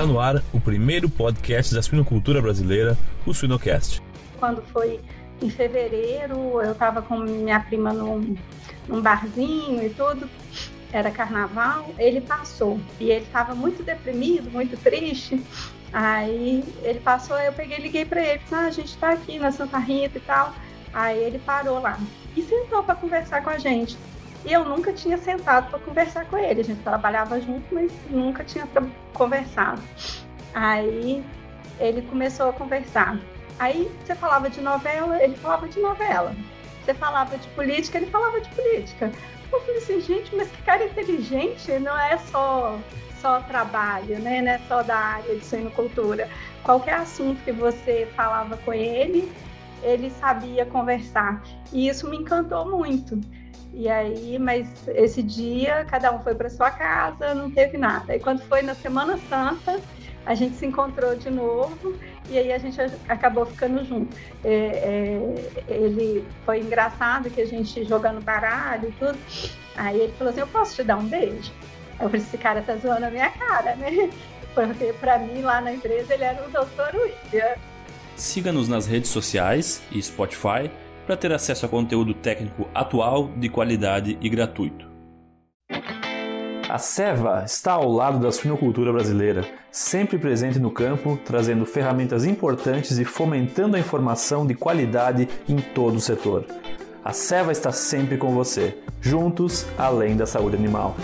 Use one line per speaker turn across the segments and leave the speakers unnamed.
Está no ar o primeiro podcast da suinocultura brasileira, o Suinocast.
Quando foi em fevereiro, eu estava com minha prima num, num barzinho e tudo, era carnaval, ele passou e ele estava muito deprimido, muito triste. Aí ele passou, eu peguei liguei para ele, ah, a gente está aqui na Santa Rita e tal. Aí ele parou lá e sentou para conversar com a gente. E eu nunca tinha sentado para conversar com ele. A gente trabalhava junto, mas nunca tinha conversado. Aí ele começou a conversar. Aí você falava de novela, ele falava de novela. Você falava de política, ele falava de política. Eu falei assim, gente, mas que cara inteligente, não é só só trabalho, né? Não é só da área de suinocultura. Qualquer assunto que você falava com ele, ele sabia conversar. E isso me encantou muito. E aí, mas esse dia cada um foi para sua casa, não teve nada. E quando foi na Semana Santa, a gente se encontrou de novo e aí a gente acabou ficando junto. É, é, ele foi engraçado que a gente jogando baralho e tudo. Aí ele falou assim: Eu posso te dar um beijo? Eu falei: Esse cara tá zoando a minha cara, né? Porque para mim lá na empresa ele era o doutor William.
Siga-nos nas redes sociais e Spotify para ter acesso a conteúdo técnico atual, de qualidade e gratuito. A Seva está ao lado da suinocultura brasileira, sempre presente no campo, trazendo ferramentas importantes e fomentando a informação de qualidade em todo o setor. A Seva está sempre com você, juntos além da saúde animal.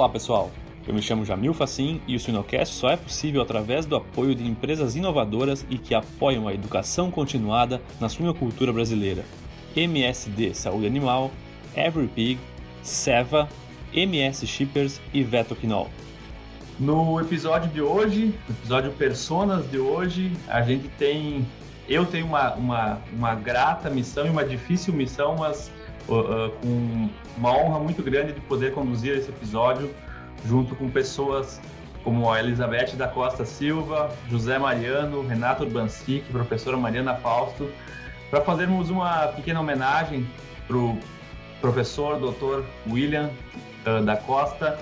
Olá pessoal, eu me chamo Jamil Facim e o Sinocast só é possível através do apoio de empresas inovadoras e que apoiam a educação continuada na suinocultura brasileira. MSD Saúde Animal, Every Pig, Seva, MS Shippers e Vetoquinol.
No episódio de hoje, episódio Personas de hoje, a gente tem. Eu tenho uma, uma, uma grata missão e uma difícil missão, mas com uma honra muito grande de poder conduzir esse episódio junto com pessoas como a Elizabeth da Costa Silva, José Mariano, Renato Urbansic, professora Mariana Fausto, para fazermos uma pequena homenagem para o professor Dr. William uh, da Costa,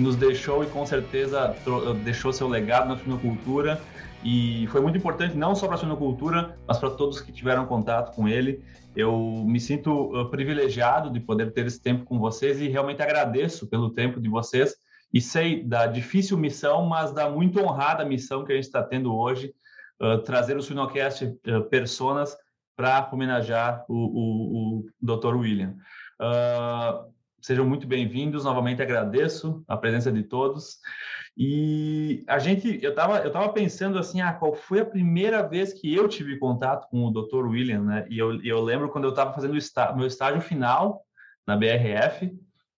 que nos deixou e com certeza deixou seu legado na suinocultura e foi muito importante não só para a suinocultura, mas para todos que tiveram contato com ele. Eu me sinto uh, privilegiado de poder ter esse tempo com vocês e realmente agradeço pelo tempo de vocês e sei da difícil missão, mas da muito honrada missão que a gente está tendo hoje, uh, trazer o Sinocast uh, Personas para homenagear o, o, o Dr. William. Uh, sejam muito bem-vindos, novamente agradeço a presença de todos. E a gente, eu estava eu tava pensando assim, ah, qual foi a primeira vez que eu tive contato com o Dr. William, né? E eu, eu lembro quando eu estava fazendo está, meu estágio final na BRF,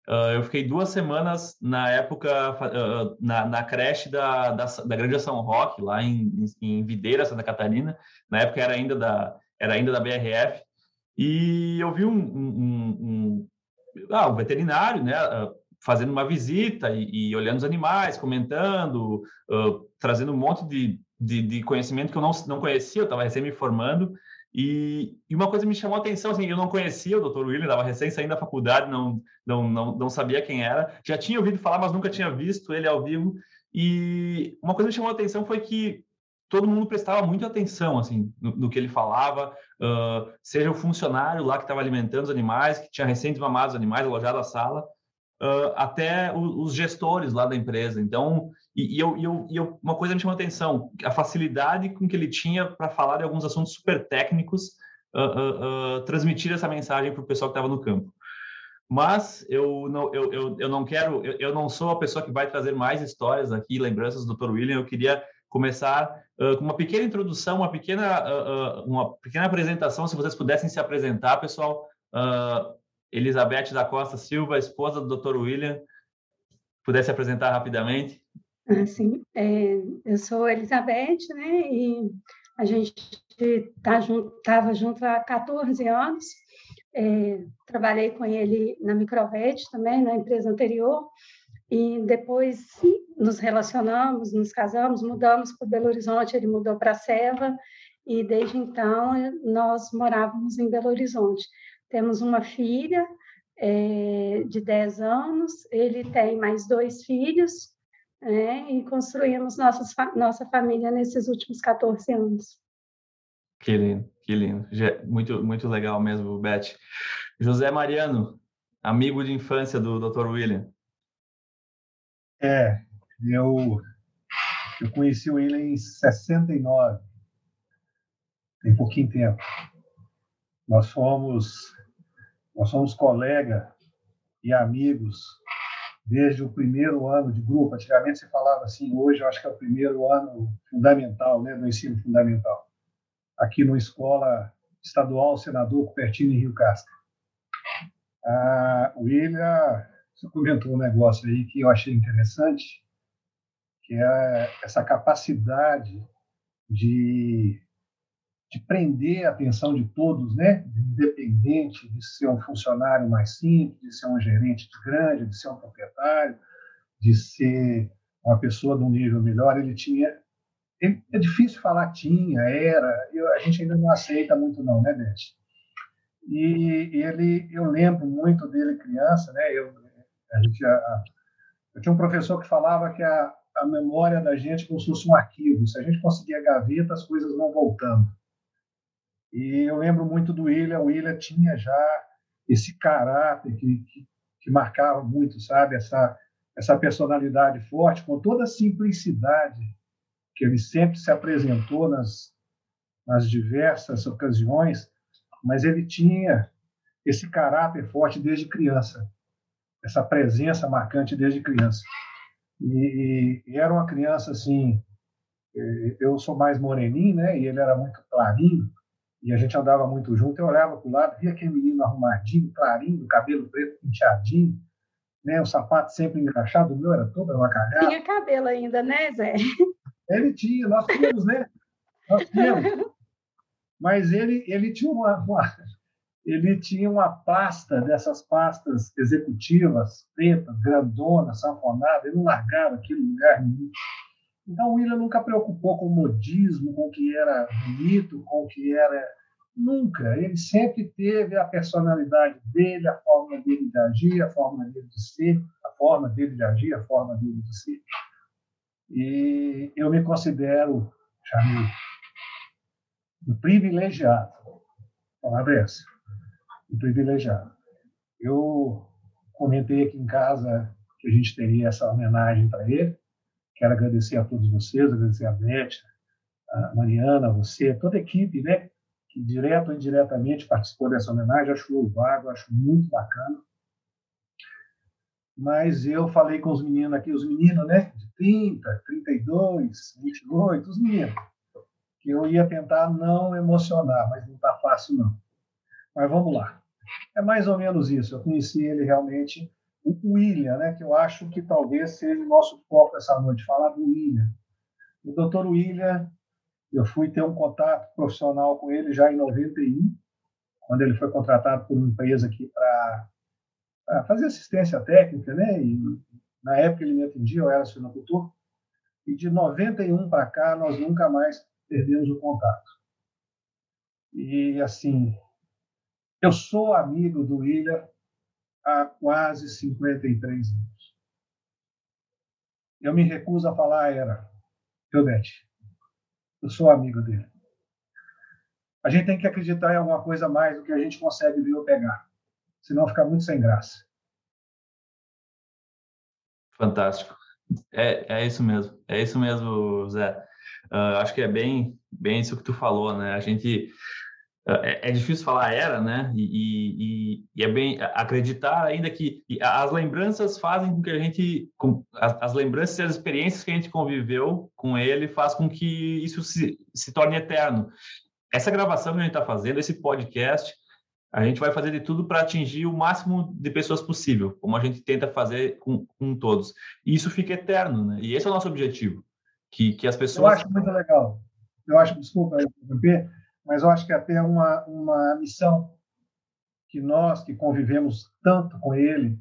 Uh, eu fiquei duas semanas na época uh, na, na, creche da, da, da Grande São Roque, lá em, em Videira, Santa Catarina. Na época era ainda da, era ainda da BRF. E eu vi um, um, um, ah, um veterinário né, uh, fazendo uma visita e, e, olhando os animais, comentando, trazendo um monte de, de, de, conhecimento que eu não, não conhecia, eu estava recém me formando. E, e, uma coisa me chamou a atenção, assim, eu não conhecia o Dr. William, estava recém saindo da faculdade, não, não, não, não sabia quem era. Já tinha ouvido falar, mas nunca tinha visto ele ao vivo. E uma coisa que me chamou a atenção foi que todo mundo prestava muita atenção, assim, no, no que ele falava, uh, seja o funcionário lá que estava alimentando os animais, que tinha recém desmamado os animais, alojado a sala, uh, até o, os gestores lá da empresa. Então, e, e, eu, e, eu, e eu, uma coisa me chamou a atenção, a facilidade com que ele tinha para falar de alguns assuntos super técnicos, uh, transmitir essa mensagem para o pessoal que estava no campo. Mas eu não, eu, eu, eu não quero, eu, eu, não sou a pessoa que vai trazer mais histórias aqui, lembranças do Dr. William. Eu queria começar com uma pequena introdução, uma pequena, uma pequena apresentação. Se vocês pudessem se apresentar, pessoal. Elizabeth da Costa Silva, esposa do Dr. William, pudesse apresentar rapidamente.
Ah, sim, é, eu sou Elizabeth, né, e a gente estava tá junto, junto há 14 anos, é, trabalhei com ele na Microvet também, na empresa anterior, e depois nos relacionamos, nos casamos, mudamos para Belo Horizonte, ele mudou para Seva, e desde então nós morávamos em Belo Horizonte. Temos uma filha é, de 10 anos, ele tem mais dois filhos, né, e construímos nossas, nossa família nesses últimos 14 anos.
Que lindo, que lindo. Muito, muito legal mesmo, Beth. José Mariano, amigo de infância do Dr. William.
É, eu, eu conheci o William em 69, tem pouquinho tempo. Nós fomos, nós somos colega e amigos desde o primeiro ano de grupo. Antigamente se falava assim, hoje eu acho que é o primeiro ano fundamental, né, do ensino fundamental aqui numa escola estadual Senador Cupertino, em Rio Casca. o William você comentou um negócio aí que eu achei interessante, que é essa capacidade de, de prender a atenção de todos, né? independente de ser um funcionário mais simples, de ser um gerente grande, de ser um proprietário, de ser uma pessoa de um nível melhor, ele tinha é difícil falar tinha, era, eu, a gente ainda não aceita muito não, né, Beth? E ele, eu lembro muito dele criança, né? Eu, a gente, a, eu tinha um professor que falava que a, a memória da gente é como se fosse um arquivo. Se a gente conseguir a gaveta, as coisas vão voltando. E eu lembro muito do William. O William tinha já esse caráter que, que, que marcava muito, sabe? Essa, essa personalidade forte, com toda a simplicidade que ele sempre se apresentou nas, nas diversas ocasiões, mas ele tinha esse caráter forte desde criança, essa presença marcante desde criança. E, e, era uma criança assim, é, eu sou mais moreninho, né? E ele era muito clarinho, e a gente andava muito junto. Eu olhava para o lado, via aquele menino arrumadinho, clarinho, cabelo preto penteadinho, né? O sapato sempre engraxado, o meu era todo avacalhado.
Tinha cabelo ainda, né, Zé?
Ele tinha, nós tínhamos, né? Nós tínhamos. Mas ele, ele tinha uma, uma, ele tinha uma pasta dessas pastas executivas, pretas, grandonas, sanfonadas, ele não largava aquele lugar nenhum. Então o William nunca preocupou com o modismo, com o que era bonito, com o que era. Nunca. Ele sempre teve a personalidade dele, a forma dele de agir, a forma dele de ser, a forma dele de agir, a forma dele de ser. E eu me considero, Jamil, um privilegiado. Palavra é essa. Um privilegiado. Eu comentei aqui em casa que a gente teria essa homenagem para ele. Quero agradecer a todos vocês, agradecer a Beth, a Mariana, a você, toda a equipe, né? Que direto ou indiretamente participou dessa homenagem. Acho louvável, acho muito bacana mas eu falei com os meninos aqui, os meninos, né, de 30, 32, 28, os meninos, que eu ia tentar não emocionar, mas não está fácil não. Mas vamos lá. É mais ou menos isso. Eu conheci ele realmente, o William, né, que eu acho que talvez seja o nosso foco essa noite, falar do William. O doutor William, eu fui ter um contato profissional com ele já em 91, quando ele foi contratado por uma empresa aqui para fazer assistência técnica, né? E na época ele me atendia, eu era sinocultor. E de 91 para cá, nós nunca mais perdemos o contato. E, assim, eu sou amigo do William há quase 53 anos. Eu me recuso a falar era. Eudete, eu sou amigo dele. A gente tem que acreditar em alguma coisa mais do que a gente consegue ver ou pegar senão fica muito sem graça.
Fantástico. É, é isso mesmo. É isso mesmo, Zé. Uh, acho que é bem, bem isso que tu falou, né? A gente é, é, difícil falar era, né? E, e, e, é bem acreditar ainda que as lembranças fazem com que a gente, com, as, as, lembranças e as experiências que a gente conviveu com ele faz com que isso se, se torne eterno. Essa gravação que a gente está fazendo, esse podcast, a gente vai fazer de tudo para atingir o máximo de pessoas possível, como a gente tenta fazer com, com todos. E isso fica eterno, né? E esse é o nosso objetivo, que, que as pessoas...
Eu acho muito legal. Eu acho, desculpa mas eu acho que até uma, uma missão que nós, que convivemos tanto com ele,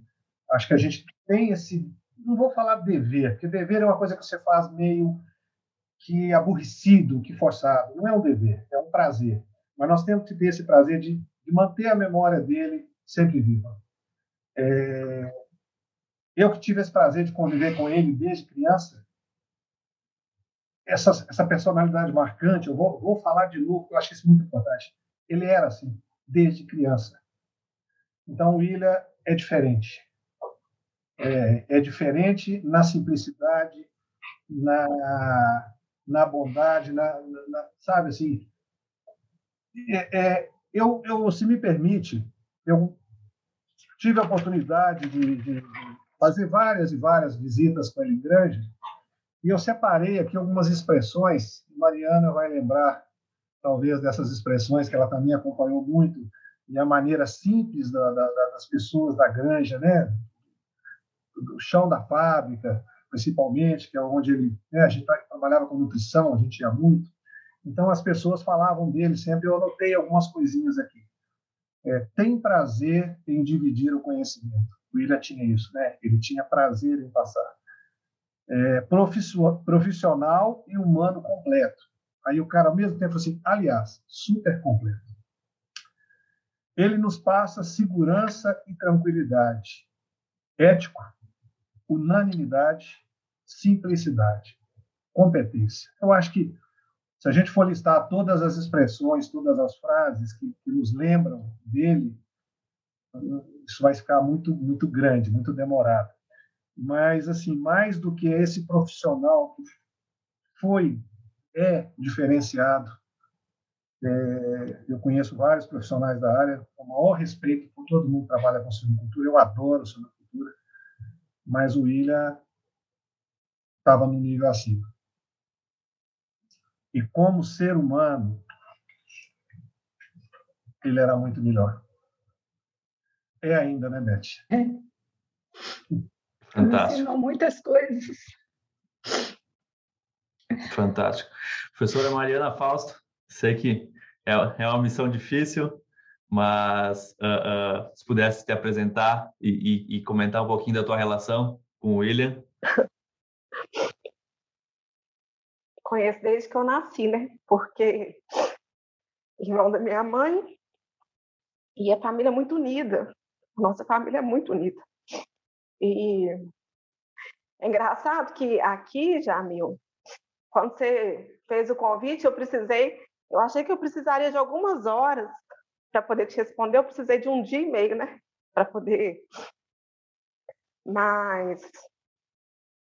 acho que a gente tem esse... Não vou falar dever, porque dever é uma coisa que você faz meio que aborrecido, que forçado. Não é um dever, é um prazer. Mas nós temos que ter esse prazer de, de manter a memória dele sempre viva. É, eu que tive esse prazer de conviver com ele desde criança, essa, essa personalidade marcante, eu vou, vou falar de novo, eu acho isso muito importante. Ele era assim, desde criança. Então, o William é diferente. É, é diferente na simplicidade, na, na bondade, na, na sabe assim. É, é, eu, eu, se me permite, eu tive a oportunidade de, de, fazer várias e várias visitas com ele grande e eu separei aqui algumas expressões. Mariana vai lembrar talvez dessas expressões que ela também acompanhou muito e a maneira simples da, da, das pessoas da granja, né? Do chão da fábrica, principalmente, que é onde ele, né, a gente trabalhava com nutrição, a gente ia muito. Então as pessoas falavam dele sempre. Eu anotei algumas coisinhas aqui. É, tem prazer em dividir o conhecimento. O William tinha isso, né? Ele tinha prazer em passar. É, profissional e humano completo. Aí o cara ao mesmo tempo assim, aliás, super completo. Ele nos passa segurança e tranquilidade, ético, unanimidade, simplicidade, competência. Eu acho que se a gente for listar todas as expressões, todas as frases que, que nos lembram dele, isso vai ficar muito muito grande, muito demorado. Mas assim, mais do que esse profissional que foi é diferenciado. É, eu conheço vários profissionais da área, com o maior respeito por todo mundo que trabalha com silvicultura. Eu adoro silvicultura, mas o William estava no nível acima. E como ser humano, ele era muito melhor. É ainda, né, Beth?
Fantástico. Ensinou muitas coisas.
Fantástico. Professora Mariana Fausto, sei que é, é uma missão difícil, mas uh, uh, se pudesse te apresentar e, e, e, comentar um pouquinho da tua relação com o William.
Conheço desde que eu nasci, né? Porque irmão da minha mãe e a família é muito unida. Nossa família é muito unida. E é engraçado que aqui, Jamil, quando você fez o convite, eu precisei, eu achei que eu precisaria de algumas horas para poder te responder, eu precisei de um dia e meio, né? Para poder. Mas,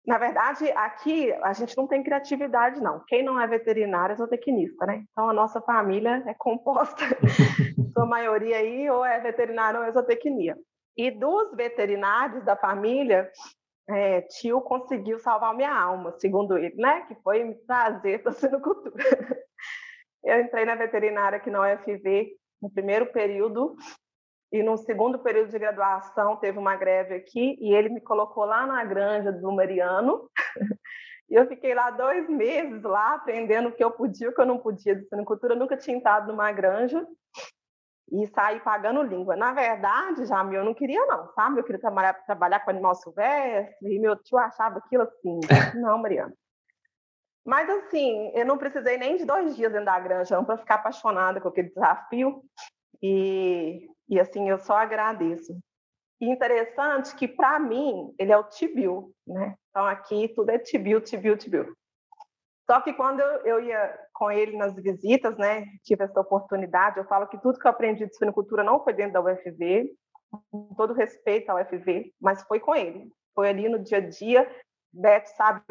na verdade, aqui a gente não tem criatividade, não. Quem não é veterinário é zootecnista, né? Então a nossa família é composta, sua maioria aí, ou é veterinário ou é zootecnia. E dos veterinários da família, é, tio conseguiu salvar minha alma, segundo ele, né? Que foi me trazer para a sinocultura. Eu entrei na veterinária aqui na UFV no primeiro período e no segundo período de graduação teve uma greve aqui e ele me colocou lá na granja do Mariano. E eu fiquei lá dois meses lá aprendendo o que eu podia o que eu não podia de sinocultura. Eu nunca tinha entrado numa granja e sair pagando língua. Na verdade, já eu não queria não, sabe? Eu queria trabalhar, trabalhar com animal silvestre e meu tio achava aquilo assim. Não, Mariana. Mas assim, eu não precisei nem de dois dias dentro da granja para ficar apaixonada com aquele desafio. E, e assim, eu só agradeço. E interessante que, para mim, ele é o Tibiu, né? Então, aqui tudo é Tibiu, Tibiu, Tibiu. Só que quando eu ia com ele nas visitas, né, tive essa oportunidade, eu falo que tudo que eu aprendi de suinocultura não foi dentro da UFV, com todo respeito à UFV, mas foi com ele. Foi ali no dia a dia, Beth sabe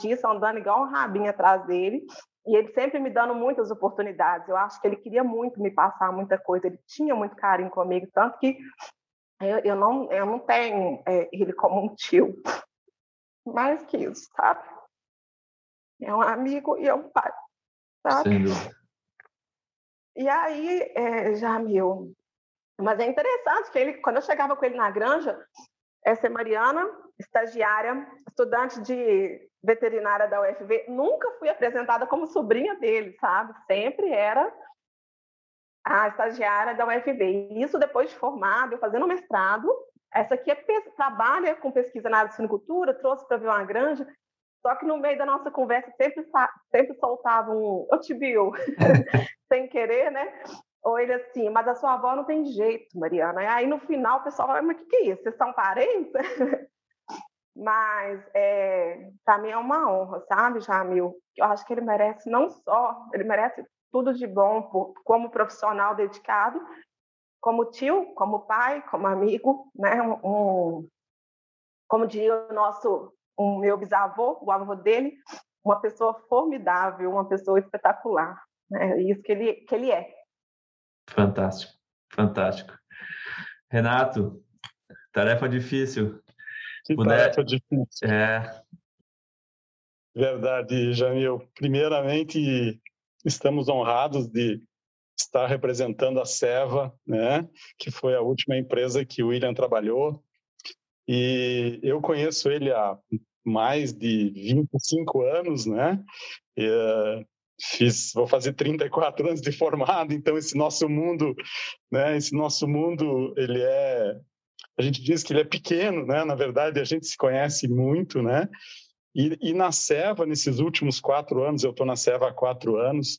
disso, andando igual um rabinho atrás dele, e ele sempre me dando muitas oportunidades. Eu acho que ele queria muito me passar muita coisa, ele tinha muito carinho comigo, tanto que eu, eu não, eu não tenho é, ele como um tio. Mais que isso, sabe? É um amigo e é um pai, sabe? E aí, é, meu. Mas é interessante que ele, quando eu chegava com ele na granja, essa é Mariana, estagiária, estudante de veterinária da UFV, nunca fui apresentada como sobrinha dele, sabe? Sempre era a estagiária da UFV. E isso depois de formado, eu fazendo mestrado, essa aqui é, trabalha com pesquisa na área de sinocultura, trouxe para ver uma granja, Só que no meio da nossa conversa sempre, sempre soltava um eu te viu, sem querer, né? Ou ele assim, mas a sua avó não tem jeito, Mariana. E aí no final o pessoal fala, mas o que, que é isso? Vocês são parentes? mas é, para mim é uma honra, sabe, Jamil? Eu acho que ele merece não só, ele merece tudo de bom por, como profissional dedicado, como tio, como pai, como amigo, né? Um, um, como diria o nosso, o meu bisavô, o avô dele, uma pessoa formidável, uma pessoa espetacular. Né? Isso que ele, que ele é.
Fantástico, fantástico. Renato, tarefa difícil.
Que Puder... tarefa difícil. É. Verdade, Jamil. Primeiramente, estamos honrados de estar representando a Seva, né, que foi a última empresa que o William trabalhou. E eu conheço ele há mais de 25 anos, né? E, uh, fiz, vou fazer 34 anos de formado, então esse nosso mundo, né, esse nosso mundo, ele é a gente diz que ele é pequeno, né? Na verdade, a gente se conhece muito, né? E, e na Seva, nesses últimos quatro anos, eu estou na Seva há quatro anos,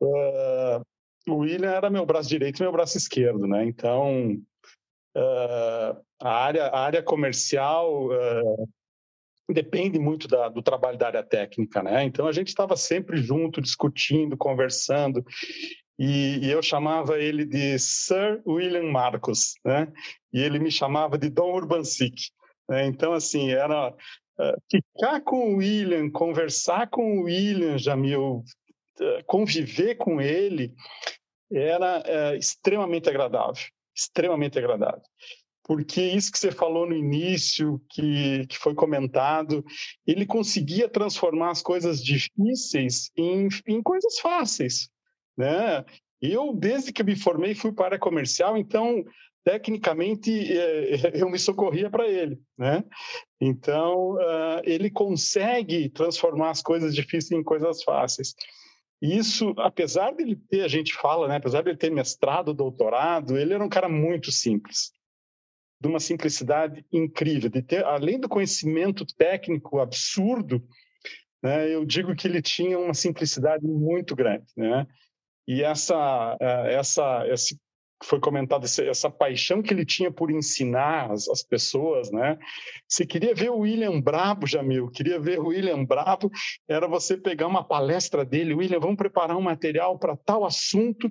uh, o William era meu braço direito e meu braço esquerdo, né? Então, uh, a, área, a área comercial uh, depende muito da, do trabalho da área técnica, né? Então, a gente estava sempre junto, discutindo, conversando, e, e, eu chamava ele de Sir William Marcos, né? E ele me chamava de Dom Urbancic. Né? Então, assim, era uh, ficar com o William, conversar com o William, Jamil, eh, conviver com ele era é, extremamente agradável, extremamente agradável. Porque isso que você falou no início, que, que foi comentado, ele conseguia transformar as coisas difíceis em, em coisas fáceis. Né? Eu, desde que me formei, fui para comercial, então, tecnicamente, é, eu me socorria para ele. Né? Então, uh, ele consegue transformar as coisas difíceis em coisas fáceis. E isso, apesar dele ter, a gente fala, né, apesar dele ter mestrado, doutorado, ele era um cara muito simples, de uma simplicidade incrível, de ter, além do conhecimento técnico absurdo, né, eu digo que ele tinha uma simplicidade muito grande, né? E essa, eh, essa, esse foi comentado essa paixão que ele tinha por ensinar as, as, pessoas, né? Se queria ver o William brabo, Jamil, queria ver o William brabo, era você pegar uma palestra dele, William, vamos preparar um material para tal assunto,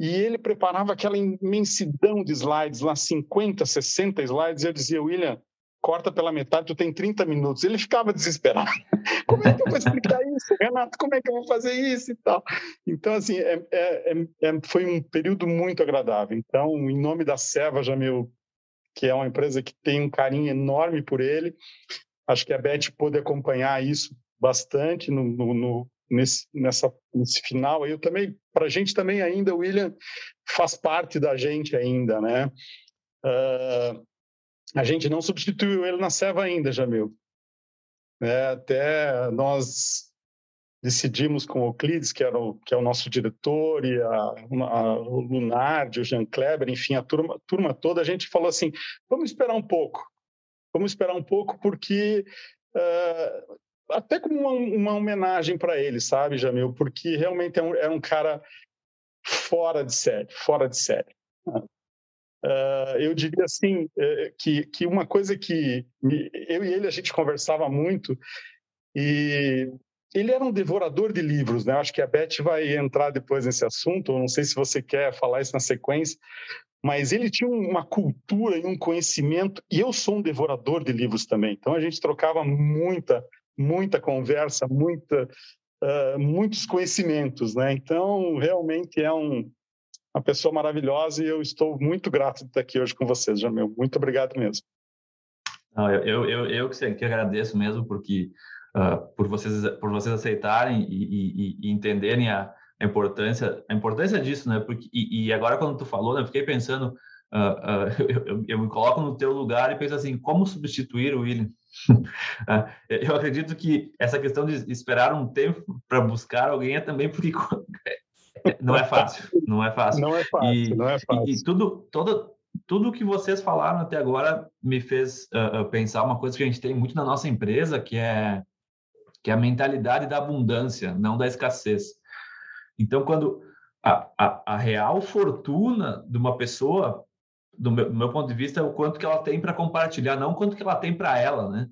e ele preparava aquela imensidão de slides, lá 50, 60 slides, e eu dizia, William, corta pela metade, tu tem 30 minutos. Ele ficava desesperado. Como é que eu vou explicar isso, Renato? Como é que eu vou fazer isso e tal? Então, assim, é, é, é, é foi um período muito agradável. Então, em nome da Seva, Jamil, que é uma empresa que tem um carinho enorme por ele, acho que a Beth pôde acompanhar isso bastante no, no, no nesse, nessa, nesse final. Eu também, para a gente também ainda, o William faz parte da gente ainda, né? Uh, a gente não substituiu ele na Seva ainda, Jamil. É, até nós decidimos com o Euclides, que, era o, que é o nosso diretor, e a, a, o Lunardi, o Jean Kleber, enfim, a turma, turma toda, a gente falou assim, vamos esperar um pouco. Vamos esperar um pouco porque... Uh, até como uma, uma homenagem para ele, sabe, Jamil? Porque realmente é um, é um cara fora de série, fora de série. Uh, eu diria assim uh, que, que uma coisa que eu e ele a gente conversava muito e ele era um devorador de livros, né? Acho que a Beth vai entrar depois nesse assunto. Não sei se você quer falar isso na sequência, mas ele tinha uma cultura e um conhecimento. E eu sou um devorador de livros também. Então a gente trocava muita, muita conversa, muita, uh, muitos conhecimentos, né? Então realmente é um uma pessoa maravilhosa e eu estou muito grato de estar aqui hoje com vocês, Jamil. Muito obrigado mesmo.
Não, eu, eu, eu que, agradeço mesmo porque uh, por vocês por vocês aceitarem e, e, e entenderem a, importância a importância disso, né? Porque e, e agora quando tu falou, né, eu fiquei pensando, uh, uh, eu, eu, eu, me coloco no teu lugar e penso assim, como substituir o William? eu acredito que essa questão de esperar um tempo para buscar alguém é também porque não é fácil, não é fácil.
Não é fácil, e, não é fácil.
E, e tudo, todo, tudo que vocês falaram até agora me fez uh, pensar uma coisa que a gente tem muito na nossa empresa, que é que é a mentalidade da abundância, não da escassez. Então, quando a, a, a real fortuna de uma pessoa, do meu, do meu, ponto de vista, é o quanto que ela tem para compartilhar, não o quanto que ela tem para ela, né?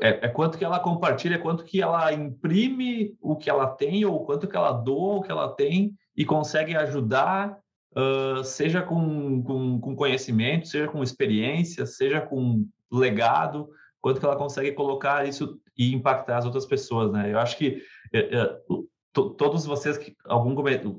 É, é, quanto que ela compartilha, é quanto que ela imprime o que ela tem, ou quanto que ela doa o que ela tem e consegue ajudar, uh, seja com, com, com conhecimento, seja com experiência, seja com legado, quanto que ela consegue colocar isso e impactar as outras pessoas, né? Eu acho que é, é, todos vocês que algum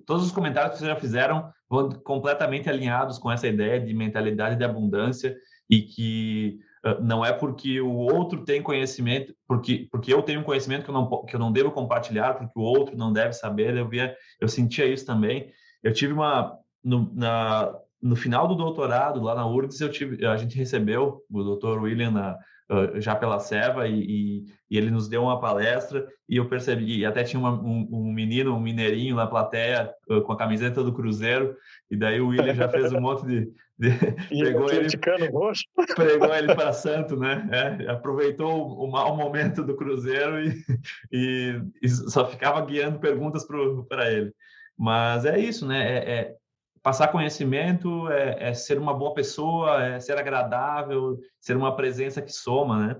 todos os comentários que vocês já fizeram vão completamente alinhados com essa ideia de mentalidade de abundância e que não é porque o outro tem conhecimento, porque porque eu tenho um conhecimento que eu não que eu não devo compartilhar, porque o outro não deve saber. Eu via, eu sentia isso também. Eu tive uma no, na, no final do doutorado lá na URGS, eu tive, a gente recebeu o doutor William na, uh, já pela Seva e, e, ele nos deu uma palestra e eu percebi, e até tinha uma, um, um, menino, um mineirinho na plateia uh, com a camiseta do Cruzeiro e daí o William já fez um monte de...
pegou, ele,
pegou ele para santo, né? É, aproveitou o, mau momento do Cruzeiro e, e, e só ficava guiando perguntas para ele. Mas é isso, né? É, é, passar conhecimento é, é, ser uma boa pessoa, é ser agradável, ser uma presença que soma, né?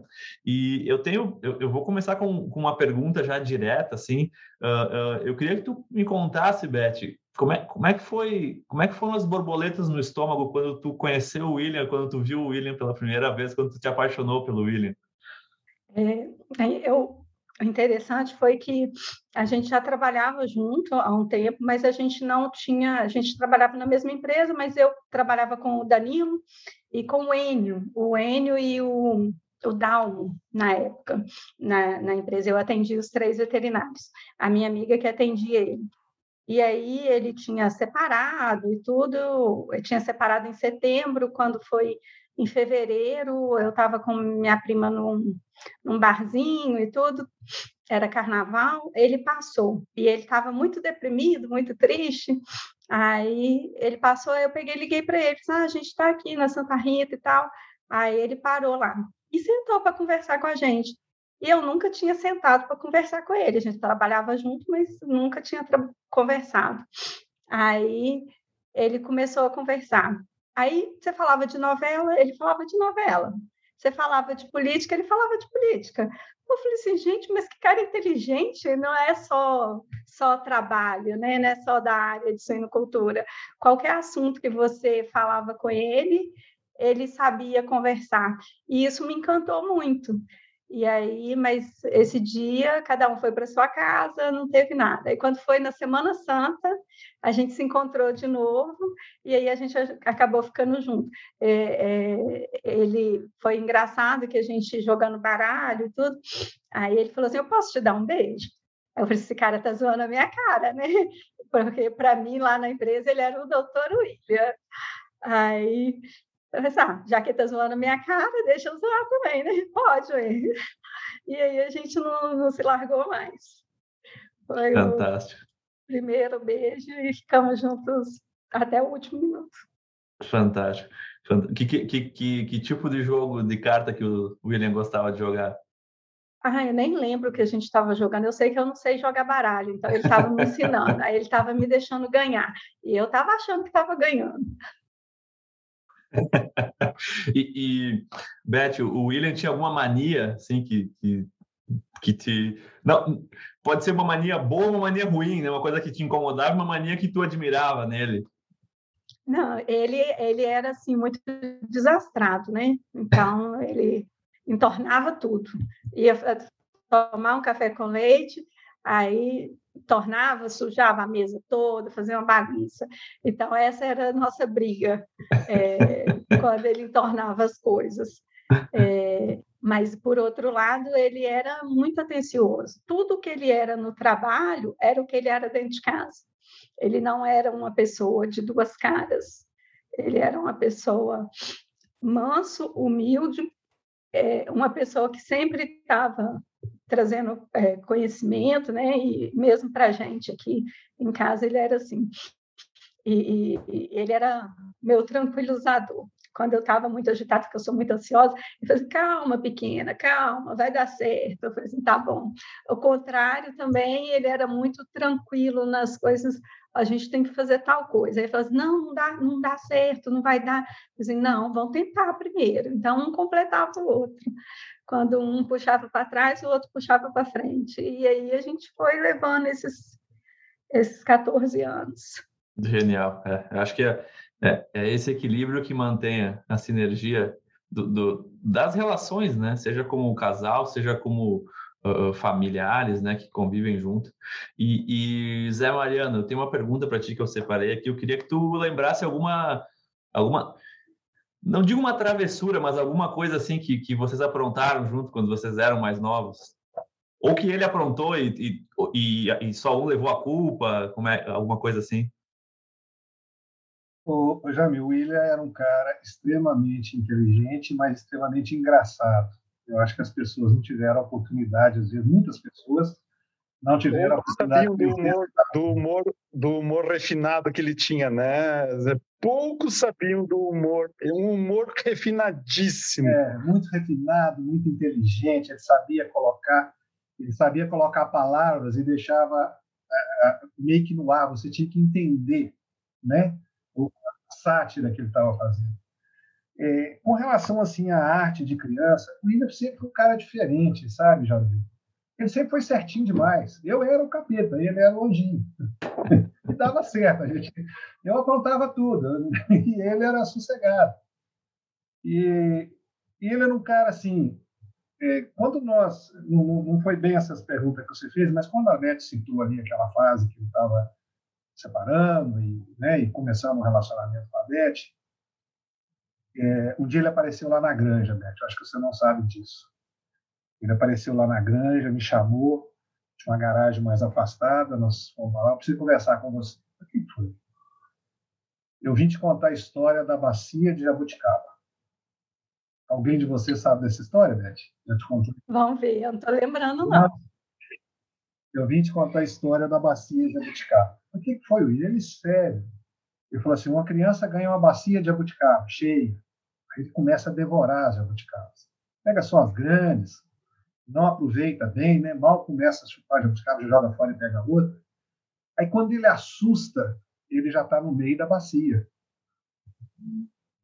E eu tenho, eu, eu vou começar com, com, uma pergunta já direta, assim. Uh, uh, eu queria que tu me contasse, Beth, como é, como é que foi, como é que foram as borboletas no estômago quando tu conheceu o William, quando tu viu o William pela primeira vez, quando tu te apaixonou pelo William?
É, eu o interessante foi que a gente já trabalhava junto há um tempo, mas a gente não tinha, a gente trabalhava na mesma empresa, mas eu trabalhava com o Danilo e com o Enio, o Enio e o, o Dalmo, na época, na, na empresa. Eu atendi os três veterinários, a minha amiga que atendia ele. E aí ele tinha separado e tudo, ele tinha separado em setembro, quando foi em fevereiro, eu estava com minha prima num, num barzinho e tudo, era carnaval, ele passou. E ele estava muito deprimido, muito triste. Aí ele passou, eu peguei liguei para ele, ah, a gente está aqui na Santa Rita e tal. Aí ele parou lá e sentou para conversar com a gente. E eu nunca tinha sentado para conversar com ele. A gente trabalhava junto, mas nunca tinha conversado. Aí ele começou a conversar. Aí você falava de novela, ele falava de novela. Você falava de política, ele falava de política. Eu falei assim, gente, mas que cara inteligente, não é só só trabalho, né? Não é só da área de suinocultura. Qualquer assunto que você falava com ele, ele sabia conversar. E isso me encantou muito. E aí, mas esse dia, cada um foi para sua casa, não teve nada. E quando foi na Semana Santa, a gente se encontrou de novo e aí a gente acabou ficando junto. É, é, ele foi engraçado que a gente jogando baralho e tudo. Aí ele falou assim: Eu posso te dar um beijo? Eu falei: Esse cara tá zoando a minha cara, né? Porque para mim lá na empresa ele era o doutor William. Aí eu pensei, ah, já que tá zoando a minha cara, deixa eu zoar também, né? Pode, ué. E aí a gente não, não se largou mais.
Foi Fantástico.
primeiro beijo e ficamos juntos até o último minuto.
Fantástico. Que, que, que, que, tipo de jogo de carta que o William gostava de jogar?
Ah, eu nem lembro o que a gente estava jogando. Eu sei que eu não sei jogar baralho, então ele estava me ensinando. Aí ele estava me deixando ganhar. E eu estava achando que estava ganhando.
e, e, Beth, o William tinha alguma mania, assim, que, que, que te... Não, pode ser uma mania boa ou uma mania ruim, né? Uma coisa que te incomodava, uma mania que tu admirava nele.
Não, ele, ele era, assim, muito desastrado, né? Então, ele entornava tudo. Ia tomar um café com leite, aí tornava, sujava a mesa toda, fazia uma bagunça. Então, essa era a nossa briga é, quando ele tornava as coisas. É, mas, por outro lado, ele era muito atencioso. Tudo que ele era no trabalho era o que ele era dentro de casa. Ele não era uma pessoa de duas caras. Ele era uma pessoa manso, humilde, é, uma pessoa que sempre estava trazendo é, conhecimento, né? E mesmo para a gente aqui em casa ele era assim. E, e, ele era meu tranquilizador. quando eu estava muito agitada, porque eu sou muito ansiosa, ele falou assim, calma, pequena, calma, vai dar certo. Eu falei assim, tá bom. O contrário também, ele era muito tranquilo nas coisas, a gente tem que fazer tal coisa. Ele falou assim, não, não dá, não dá certo, não vai dar. Eu falei assim, não, vamos tentar primeiro. Então, um completava o outro. Quando um puxava para trás, o outro puxava para frente. E aí a gente foi levando esses, esses 14 anos.
Genial. É, eu acho que é, é, é, esse equilíbrio que mantém a sinergia do, do, das relações, né? Seja como casal, seja como uh, familiares, né? Que convivem junto. E, e Zé Mariano, eu tenho uma pergunta para ti que eu separei aqui. Eu queria que tu lembrasse alguma, alguma, não digo uma travessura, mas alguma coisa assim que, que vocês aprontaram junto quando vocês eram mais novos. Ou que ele aprontou e, e, e só um levou a culpa, como é, alguma coisa assim.
O, o Jamil, o William era um cara extremamente inteligente, mas extremamente engraçado. Eu acho que as pessoas não tiveram a oportunidade, às vezes, muitas pessoas não tiveram a oportunidade
do humor, do humor, do humor refinado que ele tinha, né? Poucos sabiam do humor, é um humor refinadíssimo.
É, muito refinado, muito inteligente, ele sabia colocar, ele sabia colocar palavras e deixava uh, meio que no ar, você tinha que entender, né? sátira que ele estava fazendo. É, com relação assim à arte de criança, o William sempre foi um cara diferente, sabe, Jair? Ele sempre foi certinho demais. Eu era o capeta, ele era o anjinho. e dava certo. A gente, eu aprontava tudo e ele era sossegado. E, e ele era um cara assim. Quando nós. Não, não foi bem essas perguntas que você fez, mas quando a Beth citou ali aquela fase que eu estava separando e, né, e começando um relacionamento com a Beth, é, um dia ele apareceu lá na granja, Beth, acho que você não sabe disso. Ele apareceu lá na granja, me chamou, tinha uma garagem mais afastada, nós fomos lá, eu preciso conversar com você. O que foi? Eu vim te contar a história da bacia de Jabuticaba. Alguém de vocês sabe dessa história, Beth?
Já te contei. Vamos ver, eu não estou lembrando, não.
Eu vim te contar a história da bacia de Jabuticaba. O que foi, William? Ele sério. Ele falou assim: uma criança ganha uma bacia de jabuticaba cheia. Aí ele começa a devorar as jabuticabas. Pega só as grandes, não aproveita bem, né? mal começa a chupar jabuticaba, já joga fora e pega outra. Aí quando ele assusta, ele já está no meio da bacia.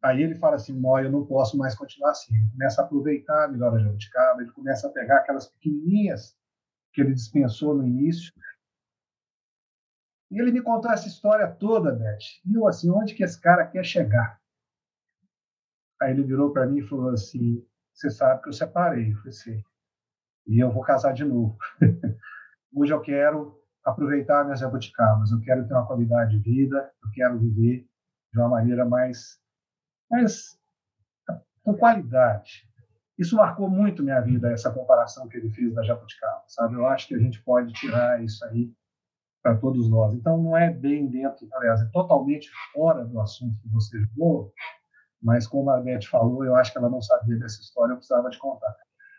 Aí ele fala assim: Nó, eu não posso mais continuar assim. Ele começa a aproveitar melhor a jabuticaba, ele começa a pegar aquelas pequenininhas que ele dispensou no início e ele me contou essa história toda, Beth. E eu assim, onde que esse cara quer chegar? Aí ele virou para mim e falou assim: Você sabe que eu separei. Eu falei assim, e eu vou casar de novo. Hoje eu quero aproveitar minhas jabuticabas, eu quero ter uma qualidade de vida, eu quero viver de uma maneira mais, mais com qualidade. Isso marcou muito minha vida, essa comparação que ele fez da jabuticaba, sabe? Eu acho que a gente pode tirar isso aí para todos nós. Então, não é bem dentro, aliás, é totalmente fora do assunto que você jogou, mas como a Beth falou, eu acho que ela não sabia dessa história, eu precisava te contar.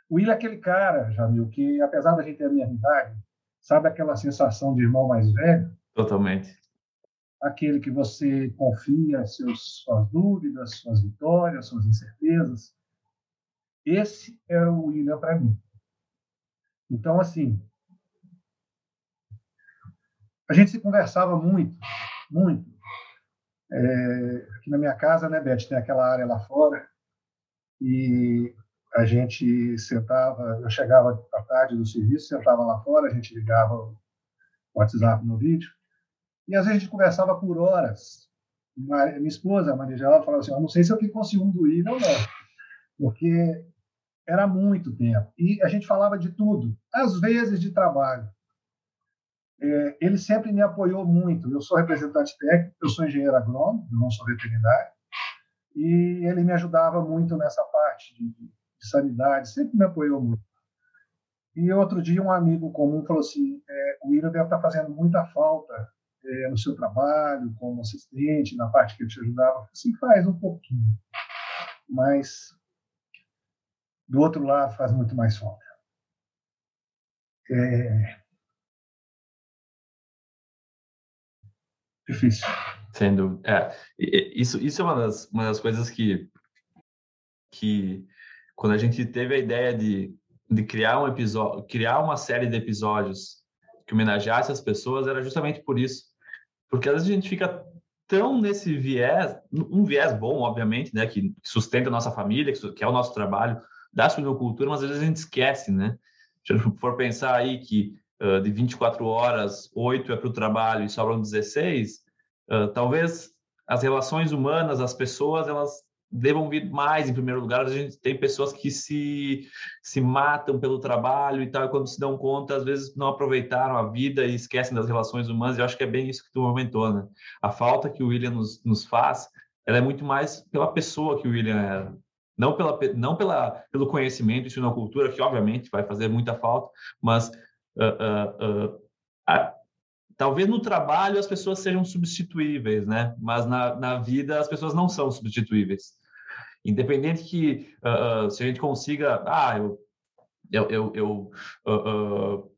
O Will é aquele cara, Jamil, que apesar da gente ter a mesma idade, sabe aquela sensação de irmão mais velho?
Totalmente.
Aquele que você confia seus, suas dúvidas, suas vitórias, suas incertezas. Esse era o William para mim. Então, assim, a gente se conversava muito, muito. É, aqui na minha casa, né, Beth, tem aquela área lá fora, e a gente sentava, eu chegava à tarde do serviço, sentava lá fora, a gente ligava o WhatsApp no vídeo, e às vezes a gente conversava por horas. Minha esposa, a Maria Geralda, falava assim, eu não sei se eu fiquei com ciúme do Igor ou não, porque era muito tempo. E a gente falava de tudo, às vezes de trabalho, é, ele sempre me apoiou muito. Eu sou representante técnico, eu sou engenheiro agrônomo, eu não sou veterinário, e ele me ajudava muito nessa parte de, de sanidade, sempre me apoiou muito. E outro dia um amigo comum falou assim, é, o William deve estar fazendo muita falta é, no seu trabalho, como assistente, na parte que ele te ajudava. Assim, faz um pouquinho, mas do outro lado faz muito mais falta. É, Difícil.
Sem dúvida. É, isso, isso é uma das, uma das coisas que que quando a gente teve a ideia de, de criar um episódio, criar uma série de episódios que homenageasse as pessoas, era justamente por isso. Porque às vezes a gente fica tão nesse viés, um viés bom, obviamente, né, que sustenta a nossa família, que é o nosso trabalho da suinocultura, mas às vezes a gente esquece, né? Se a gente for pensar aí que uh, de 24 horas, 8 é para o trabalho e sobram 16, uh, talvez as relações humanas, as pessoas, elas devam vir mais em primeiro lugar. A gente tem pessoas que se, se matam pelo trabalho e tal, e quando se dão conta, às vezes não aproveitaram a vida e esquecem das relações humanas. Eu acho que é bem isso que tu comentou, né? A falta que o William nos, nos faz, ela é muito mais pela pessoa que o William era. Não, pela, não pela, pelo conhecimento e na cultura, que obviamente vai fazer muita falta, mas uh, uh, a, talvez no trabalho as pessoas sejam substituíveis, né? Mas na, na vida as pessoas não são substituíveis. Independente que uh, uh, se a gente consiga, ah, eu, eu, eu, eu uh,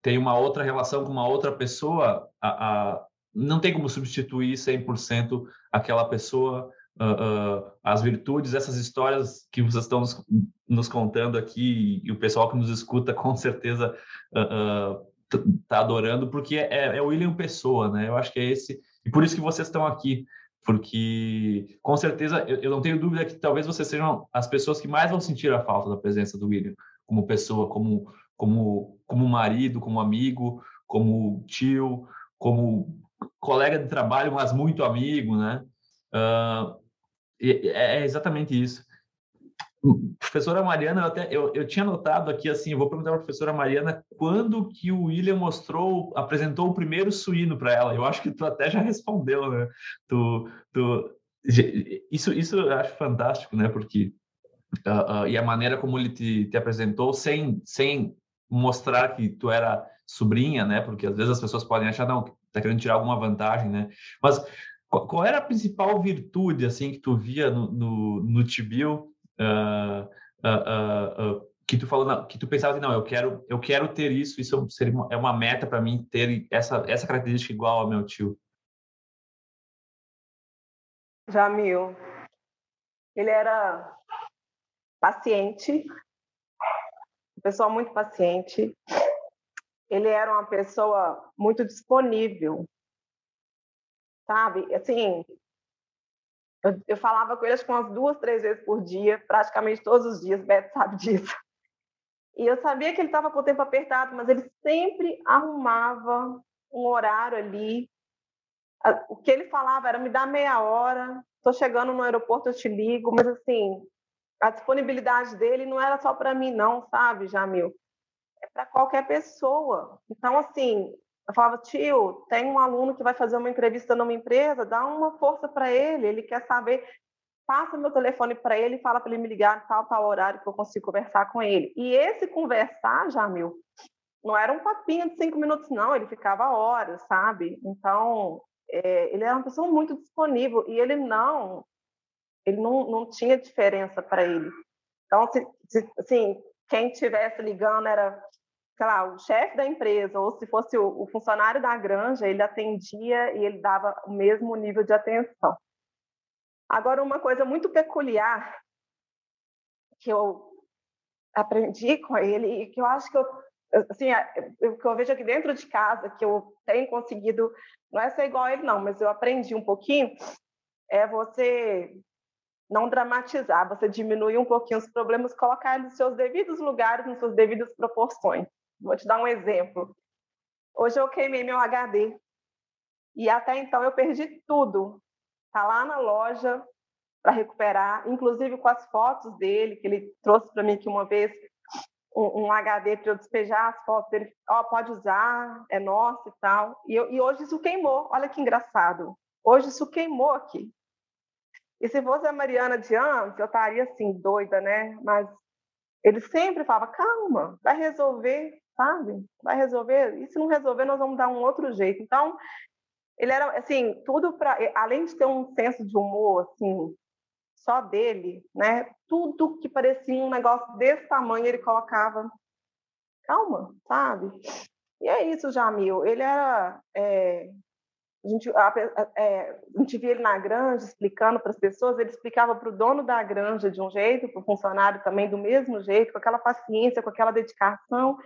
tenho uma outra relação com uma outra pessoa, não tem como substituir 100% aquela pessoa, as virtudes, essas histórias que vocês estão nos, nos contando aqui e o pessoal que nos escuta com certeza tá adorando, porque é, é William Pessoa, né? Eu acho que é esse, e por isso que vocês estão aqui, porque com certeza eu, eu, não tenho dúvida que talvez vocês sejam as pessoas que mais vão sentir a falta da presença do William como pessoa, como como como marido, como amigo, como tio, como colega de trabalho, mas muito amigo, né? Uh, é exatamente isso. Professora Mariana, eu, até, eu, eu tinha notado aqui assim, eu vou perguntar para a professora Mariana quando que o William mostrou, apresentou o primeiro suíno para ela. Eu acho que tu até já respondeu, né? Tu, tu, isso, isso eu acho fantástico, né? Porque uh, uh, e a maneira como ele te, te apresentou, sem, sem mostrar que tu era sobrinha, né? Porque às vezes as pessoas podem achar não, tá querendo tirar alguma vantagem, né? Mas qual, qual era a principal virtude assim que tu via no no, no uh, uh, uh, que tu falou, não, que tu pensava assim, não, eu quero, eu quero ter isso, isso seria uma, é uma meta para mim ter essa essa característica igual ao meu tio.
Jamil, ele era paciente, pessoa muito paciente. Ele era uma pessoa muito disponível, sabe? Assim, eu, eu, falava com ele acho que umas duas, três vezes por dia, praticamente todos os dias, Beto sabe disso. E eu sabia que ele estava com o tempo apertado, mas ele sempre arrumava um horário ali. O que ele falava era: me dá meia hora, estou chegando no aeroporto, eu te ligo. Mas, assim, a disponibilidade dele não era só para mim, não, sabe, Jamil? É para qualquer pessoa. Então, assim, eu falava, tio, tem um aluno que vai fazer uma entrevista numa empresa, dá uma força para ele, ele quer saber, passa meu telefone para ele e fala para ele me ligar tal, tal horário que eu consigo conversar com ele. E esse conversar, Jamil, não era um papinho de cinco minutos, não, ele ficava horas, sabe? Então, é, ele era uma pessoa muito disponível e ele não, ele não, não tinha diferença para ele. Então, se, se, assim, quem estivesse ligando era sei lá, o chefe da empresa, ou se fosse o, o, funcionário da granja, ele atendia e ele dava o mesmo nível de atenção. Agora, uma coisa muito peculiar que eu aprendi com ele e que eu acho que eu, assim, o que eu vejo aqui dentro de casa, que eu tenho conseguido, não é ser igual a ele não, mas eu aprendi um pouquinho, é você não dramatizar, você diminuir um pouquinho os problemas, colocar nos seus devidos lugares, nas suas devidas proporções. Vou te dar um exemplo. Hoje eu queimei meu HD e até então eu perdi tudo. Tá lá na loja para recuperar, inclusive com as fotos dele que ele trouxe para mim que uma vez um, um HD para eu despejar as fotos dele, ó, oh, pode usar, é nosso e tal. E, eu, e hoje isso queimou. Olha que engraçado. Hoje isso queimou aqui. E se fosse a Mariana de antes, eu estaria assim doida, né? Mas ele sempre falava: calma, vai resolver, sabe? Vai resolver. E se não resolver, nós vamos dar um outro jeito. Então, ele era assim, tudo para além de ter um senso de humor assim, só dele, né? Tudo que parecia um negócio desse tamanho, ele colocava calma, sabe? E é isso, Jamil. Ele era é, A gente, a, é, a gente via ele na granja explicando para as pessoas, ele explicava para o dono da granja de um jeito, para o funcionário também do mesmo jeito, com aquela paciência, com aquela dedicação.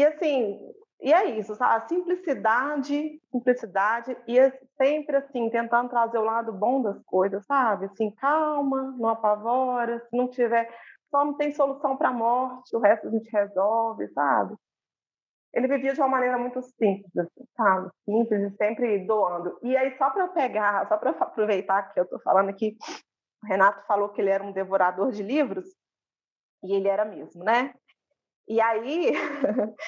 E assim, e é isso, sabe? simplicidade, simplicidade, e é sempre assim, tentando trazer o lado bom das coisas, sabe? Assim, calma, não apavora, se não tiver, só não tem solução para a morte, o resto a gente resolve, sabe? ele vivia de uma maneira muito simples, assim, sabe? Simples e sempre doando. E aí, só para pegar, só para aproveitar que eu estou falando aqui, o Renato falou que ele era um devorador de livros, e ele era mesmo, né? E aí,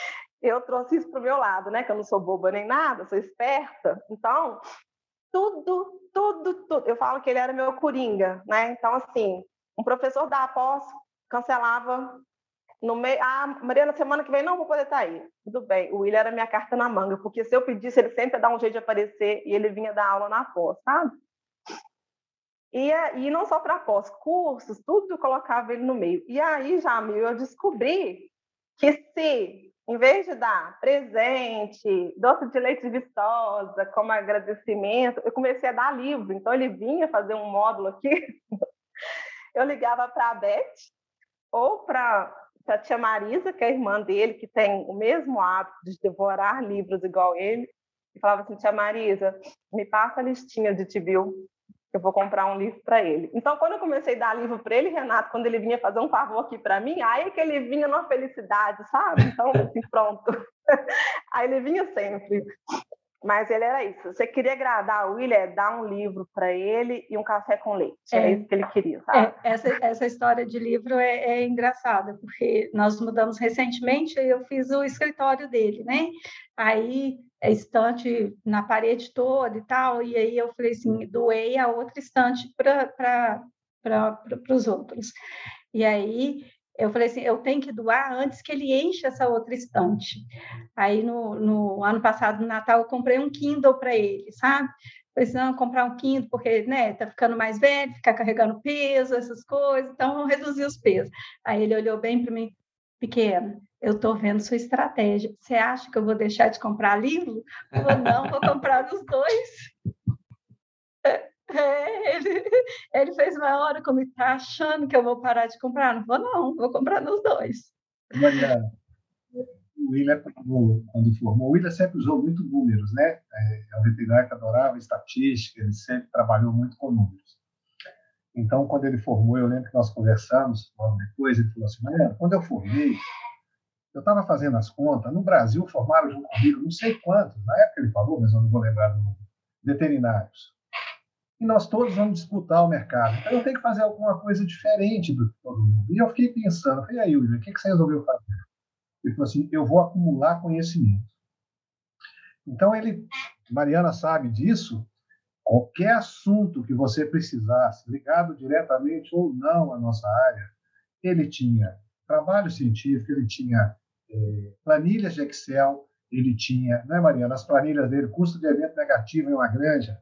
eu trouxe isso para o meu lado, né? Que eu não sou boba nem nada, sou esperta. Então, tudo, tudo, tudo. Eu falo que ele era meu coringa, né? Então, assim, um professor da após cancelava no meio, ah, Maria, na semana que vem não vou poder estar aí. Tudo bem, o William era minha carta na manga, porque se eu pedisse, ele sempre ia dar um jeito de aparecer e ele vinha dar aula na pós, sabe? E, e não só para pós, cursos, tudo eu colocava ele no meio. E aí, Jamil, eu descobri que se, em vez de dar presente, doce de leite vistosa, como agradecimento, eu comecei a dar livro. Então, ele vinha fazer um módulo aqui, eu ligava para a Beth, ou para a tia Marisa, que é a irmã dele, que tem o mesmo hábito de devorar livros igual ele, e falava assim, tia Marisa, me passa a listinha de Tibiu, eu vou comprar um livro para ele. Então, quando eu comecei a dar livro para ele, Renato, quando ele vinha fazer um favor aqui para mim, aí que ele vinha numa felicidade, sabe? Então, assim, pronto. aí ele vinha sempre. Mas ele era isso. Você queria agradar o William, é dar um livro para ele e um café com leite. É, é isso que ele queria, sabe?
É, essa, essa história de livro é, é, engraçada, porque nós mudamos recentemente e eu fiz o escritório dele, né? Aí, estante na parede toda e tal, e aí eu falei assim, doei a outra estante para os outros. E aí eu falei assim, eu tenho que doar antes que ele enche essa outra estante. Aí no, no ano passado, no Natal, eu comprei um Kindle para ele, sabe? Precisando comprar um Kindle porque, né, tá ficando mais velho, ficar carregando peso, essas coisas, então eu reduzi os pesos. Aí ele olhou bem para mim, pequena, eu estou vendo sua estratégia. Você acha que eu vou deixar de comprar livro? Falei, não, vou comprar os dois. É, ele, ele fez uma hora como está achando que eu vou parar de comprar. Não vou, não, vou comprar nos dois.
Olha, o William, quando formou, o William sempre usou muito números, né? É, é um que adorava estatística, ele sempre trabalhou muito com números. Então, quando ele formou, eu lembro que nós conversamos logo depois, ele falou assim, Mariana, quando eu formei, eu estava fazendo as contas, no Brasil formaram junto comigo não sei quantos, na época ele falou, mas eu não vou lembrar do número, veterinários e nós todos vamos disputar o mercado. Então eu tenho que fazer alguma coisa diferente do que todo mundo. E eu fiquei pensando, falei, aí, William, o que, que você resolveu fazer? Ele falou assim, eu vou acumular conhecimento. Então ele, Mariana sabe disso, qualquer assunto que você precisasse, ligado diretamente ou não à nossa área, ele tinha trabalho científico, ele tinha é, planilhas de Excel, ele tinha, né, Mariana, as planilhas dele, custo de evento negativo em uma granja,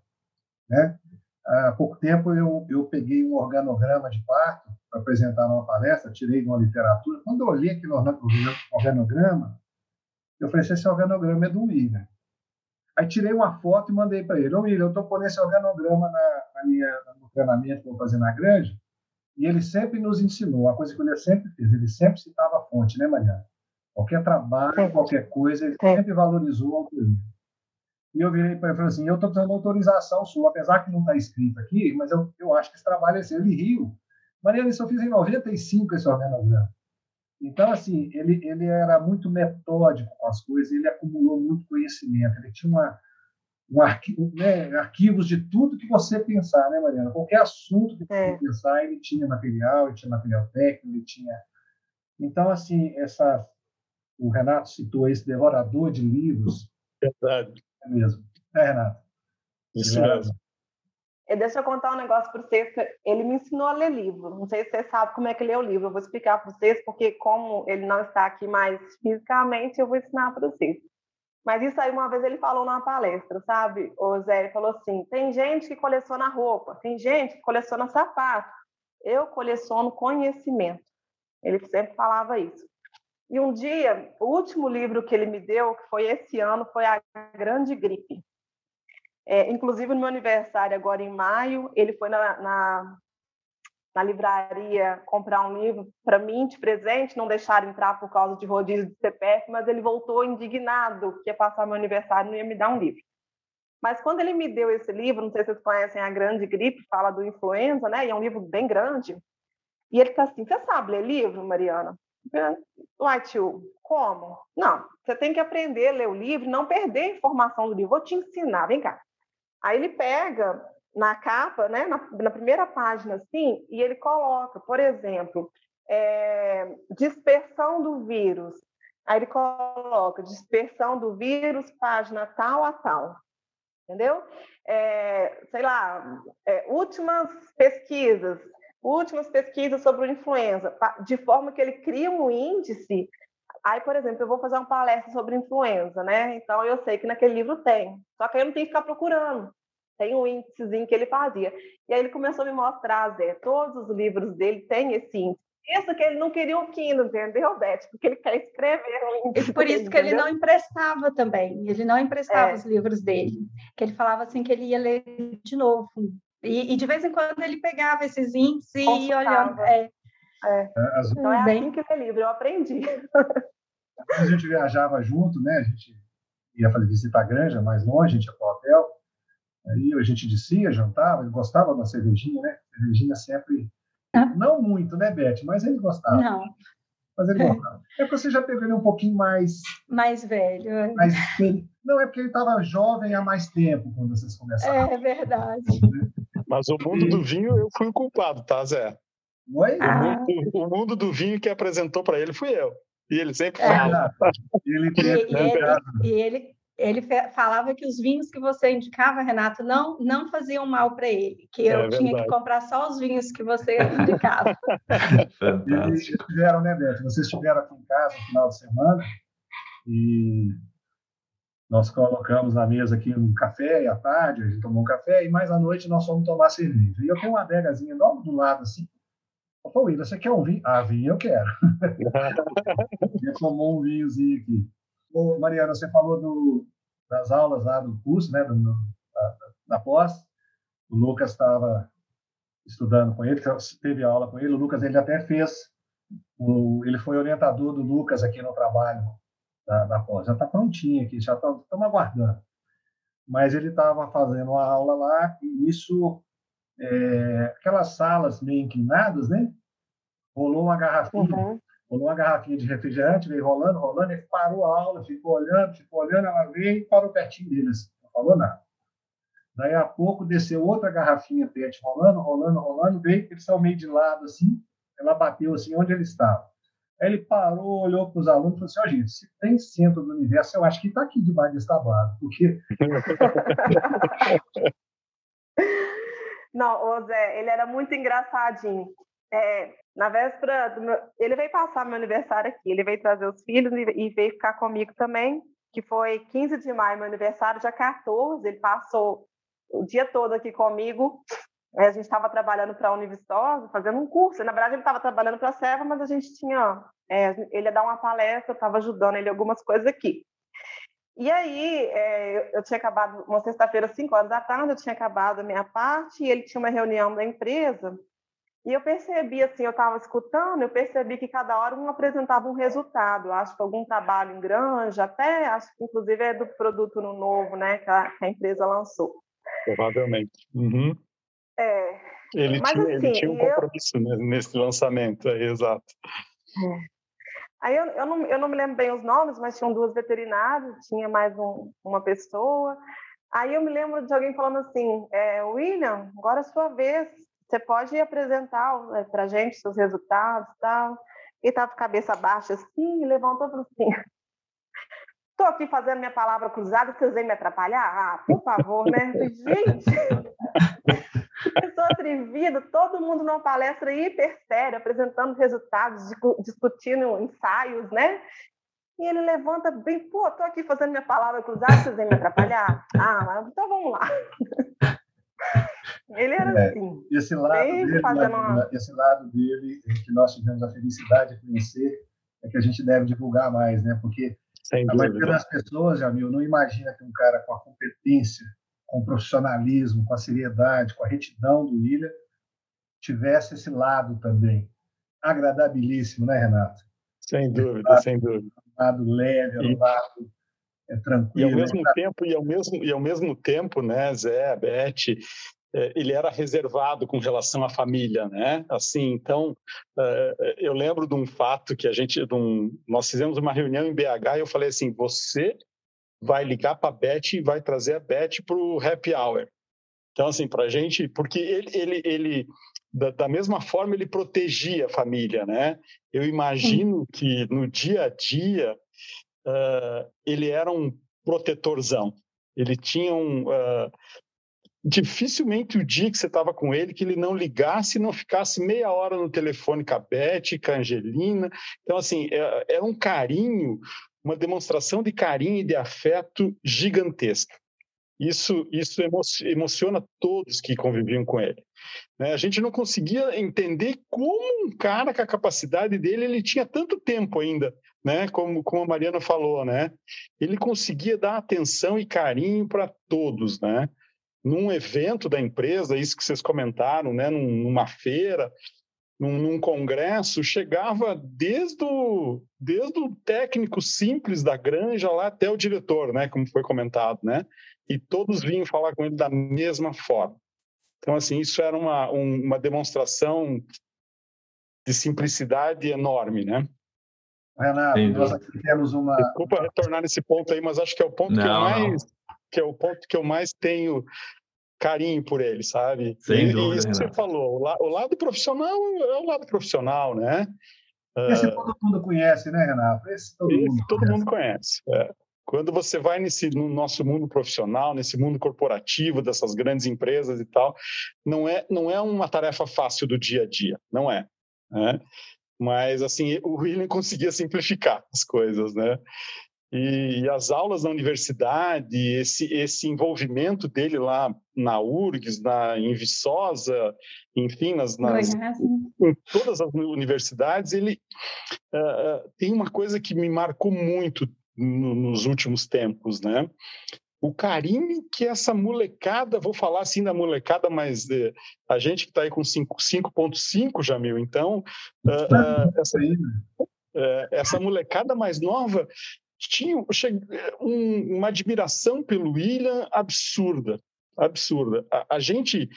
né? Há pouco tempo eu, eu peguei um organograma de parto para apresentar numa palestra, tirei de uma literatura. Quando eu olhei aquele organograma, eu falei: esse organograma é do William. Aí tirei uma foto e mandei para ele: Ô William, eu estou pondo esse organograma na, na minha, no treinamento que eu vou fazer na grande. E ele sempre nos ensinou, uma coisa que ele sempre fez, ele sempre citava a fonte, né, Mariana? Qualquer trabalho, qualquer coisa, ele sempre valorizou a autoria. E eu virei para ele e falei assim: eu estou precisando de autorização sua, apesar que não está escrito aqui, mas eu, eu acho que esse trabalho é seu. Ele riu. Mariana, isso eu fiz em 95 esse organograma. Então, assim, ele, ele era muito metódico com as coisas, ele acumulou muito conhecimento, ele tinha uma, um arquivo, né, arquivos de tudo que você pensar, né, Mariana? Qualquer assunto que você é. pensar, ele tinha material, ele tinha material técnico, ele tinha. Então, assim, essa, o Renato citou esse devorador de livros.
Verdade.
É mesmo. É, Renato.
Isso mesmo.
E deixa eu contar um negócio para vocês. Ele me ensinou a ler livro. Não sei se vocês sabem como é que lê o livro. Eu vou explicar para vocês, porque como ele não está aqui mais fisicamente, eu vou ensinar para vocês. Mas isso aí uma vez ele falou numa palestra, sabe? O Zé ele falou assim: tem gente que coleciona roupa, tem gente que coleciona sapato. Eu coleciono conhecimento. Ele sempre falava isso. E um dia, o último livro que ele me deu, que foi esse ano, foi A Grande Gripe. É, inclusive, no meu aniversário, agora em maio, ele foi na, na, na livraria comprar um livro para mim de presente, não deixaram entrar por causa de rodízio de CPF, mas ele voltou indignado que ia passar meu aniversário e não ia me dar um livro. Mas quando ele me deu esse livro, não sei se vocês conhecem A Grande Gripe, fala do influenza, né? E é um livro bem grande. E ele está assim: Você sabe ler livro, Mariana? Uai, tio, como? Não, você tem que aprender a ler o livro, não perder a informação do livro. Vou te ensinar, vem cá. Aí ele pega na capa, né, na, na primeira página, assim, e ele coloca, por exemplo, é, dispersão do vírus. Aí ele coloca dispersão do vírus, página tal a tal entendeu? É, sei lá, é, últimas pesquisas, últimas pesquisas sobre influenza, de forma que ele cria um índice. Aí, por exemplo, eu vou fazer uma palestra sobre influenza, né? Então eu sei que naquele livro tem, só que aí eu não tenho que ficar procurando. Tem um índicezinho que ele fazia. E aí ele começou a me mostrar, Zé, todos os livros dele têm esse índice. Isso que ele não queria o Kindle, entendeu, Beth? Porque ele quer escrever um
livro. Por isso que ele não emprestava também. Ele não emprestava é. os livros dele. Que ele falava assim que ele ia ler de novo. E, e de vez em quando ele pegava esses índices e olhando. É.
É. é então é Bem... assim que lê livro, eu aprendi.
a gente viajava junto, né? A gente ia fazer visita à granja, mais longe, a gente ia para o hotel. Aí a gente descia, jantava, ele gostava da cervejinha, né? Cervejinha sempre não muito, né, Beth? Mas ele gostava.
Não.
Mas ele gostava. É porque você já pegou ele um pouquinho mais.
Mais velho.
Mais... Não, é porque ele estava jovem há mais tempo quando vocês começaram.
É verdade.
Mas o mundo do vinho, eu fui o culpado, tá, Zé?
Oi?
Ah. O, mundo, o, mundo, do vinho que apresentou para ele fui eu. E ele sempre é. fala.
Ele, e, e, ele, e ele ele falava que os vinhos que você indicava, Renato, não, não faziam mal para ele, que eu é tinha que comprar só os vinhos que você indicava.
Eles estiveram, né, Beto? Vocês estiveram aqui em casa no final de semana e nós colocamos na mesa aqui um café e à tarde, a gente tomou um café e mais à noite nós fomos tomar cerveja. E eu tenho uma adegazinha logo do lado assim. Falei, você quer um vinho? Ah, vinho eu quero. ele tomou um vinhozinho aqui. Ô, Mariana, você falou do, das aulas lá do curso, né, do, da, da pós. O Lucas estava estudando com ele, teve aula com ele. O Lucas ele até fez, o, ele foi orientador do Lucas aqui no trabalho da, da pós. Já está prontinho aqui, já estamos aguardando. Mas ele estava fazendo uma aula lá e isso, é, aquelas salas meio inclinadas, né? Rolou uma garrafinha uhum colou uma garrafinha de refrigerante, veio rolando, rolando, ele parou a aula, ficou olhando, ficou olhando, ela veio e parou pertinho dele, assim, não falou nada. Daí a pouco desceu outra garrafinha PET rolando, rolando, rolando, veio, ele saiu meio de lado assim, ela bateu assim onde ele estava. Aí ele parou, olhou para os alunos e falou assim: oh, gente, se tem centro do universo, eu acho que está aqui debaixo desse tablado, porque.
Não, o Zé, ele era muito engraçadinho. É, na véspera, meu, ele veio passar meu aniversário aqui, ele veio trazer os filhos e, e veio ficar comigo também, que foi 15 de maio, meu aniversário, dia 14, ele passou o dia todo aqui comigo. A gente estava trabalhando para a Univistosa, fazendo um curso. Na verdade, ele estava trabalhando para a Serva, mas a gente tinha. É, ele ia dar uma palestra, eu estava ajudando ele algumas coisas aqui. E aí, é, eu tinha acabado, uma sexta-feira, 5 horas da tarde, eu tinha acabado a minha parte, e ele tinha uma reunião da empresa, e eu percebi, assim, eu estava escutando, eu percebi que cada hora um apresentava um resultado. Acho que algum trabalho em granja, até acho que inclusive é do produto no novo, né, que a, que a empresa lançou.
Provavelmente. Uhum.
É.
Ele, Mas, tinha, assim, ele tinha um compromisso eu... nesse lançamento, é, exato.
É. Aí eu, eu, não, eu não me lembro bem os nomes, mas tinham duas veterinárias, tinha mais um, uma pessoa. Aí eu me lembro de alguém falando assim, é, William, agora é sua vez, você pode apresentar né, para gente seus resultados e tal. E estava com a cabeça baixa assim, levantou e falou assim: estou aqui fazendo minha palavra cruzada, vocês vêm me atrapalhar? Ah, por favor, né? Gente, pessoa atrevida, todo mundo numa palestra hiper séria, apresentando resultados, discutindo ensaios, né? E ele levanta bem, pô, estou aqui fazendo minha palavra cruzada, vocês vêm me atrapalhar? Ah, então vamos lá. Ele era é, assim.
Esse lado, dele, uma... esse lado dele, que nós tivemos a felicidade de conhecer, é que a gente deve divulgar mais, né? Porque Sem a maioria das pessoas, Jamil, não imagina que um cara com a competência, com o profissionalismo, com a seriedade, com a retidão do William, tivesse esse lado também agradabilíssimo, né, Renato?
Sem dúvida, sem dúvida.
Um lado leve, um lado é, tranquilo.
E ao mesmo né? tempo, e ao mesmo, e ao mesmo tempo, né, Zé, Beth, é, ele era reservado com relação à família, né? Assim, então é, eu lembro de um fato que a gente, um, nós fizemos uma reunião em BH e eu falei assim, você vai ligar para a Beth e vai trazer a Beth para o happy hour. Então, assim, para a gente, porque ele, ele, ele da, da, mesma forma, ele protegia a família, né? Eu imagino que no dia a dia uh, ele era um protetorzão. Ele tinha um. Uh, dificilmente o dia que você estava com ele, que ele não ligasse e não ficasse meia hora no telefone com a Beth, com a Angelina. Então, assim, é, é um carinho, uma demonstração de carinho e de afeto gigantesca. Isso, isso emociona todos que conviviam com ele. Né? A gente não conseguia entender como um cara com a capacidade dele, ele tinha tanto tempo ainda, né? como, como a Mariana falou, né? ele conseguia dar atenção e carinho para todos. Né? Num evento da empresa, isso que vocês comentaram, né? numa feira, num, num, congresso, chegava desde o, desde o técnico simples da granja lá até o diretor, né, como foi comentado, né, e todos vinham falar com ele da mesma forma. Então, assim, isso era uma, um, uma demonstração de simplicidade enorme, né?
Renato, nós aqui temos uma.
Desculpa retornar nesse ponto aí, mas acho que é o ponto não, que eu mais que é o ponto que eu mais tenho carinho por ele, sabe?
Sem
e,
dúvida,
isso que você falou, o, la, o, lado profissional é o lado profissional, né?
Esse uh, todo mundo conhece, né, Renato?
Esse todo esse mundo todo conhece. Mundo conhece é. Quando você vai nesse no nosso mundo profissional, nesse mundo corporativo dessas grandes empresas e tal, não é não é uma tarefa fácil do dia a dia, não é. Né? Mas assim, o William conseguia simplificar as coisas, né? E, e as aulas na universidade, esse esse envolvimento dele lá na URGS, na em Viçosa, enfim, nas, nas em todas as universidades, ele uh, tem uma coisa que me marcou muito no, nos últimos tempos, né? O carinho que essa molecada, vou falar assim da molecada, mas eh, a gente que está aí com 5.5, Jamil, então uh, uh, essa, uh, essa molecada mais nova tinha um, uma admiração pelo William absurda, absurda. A, a gente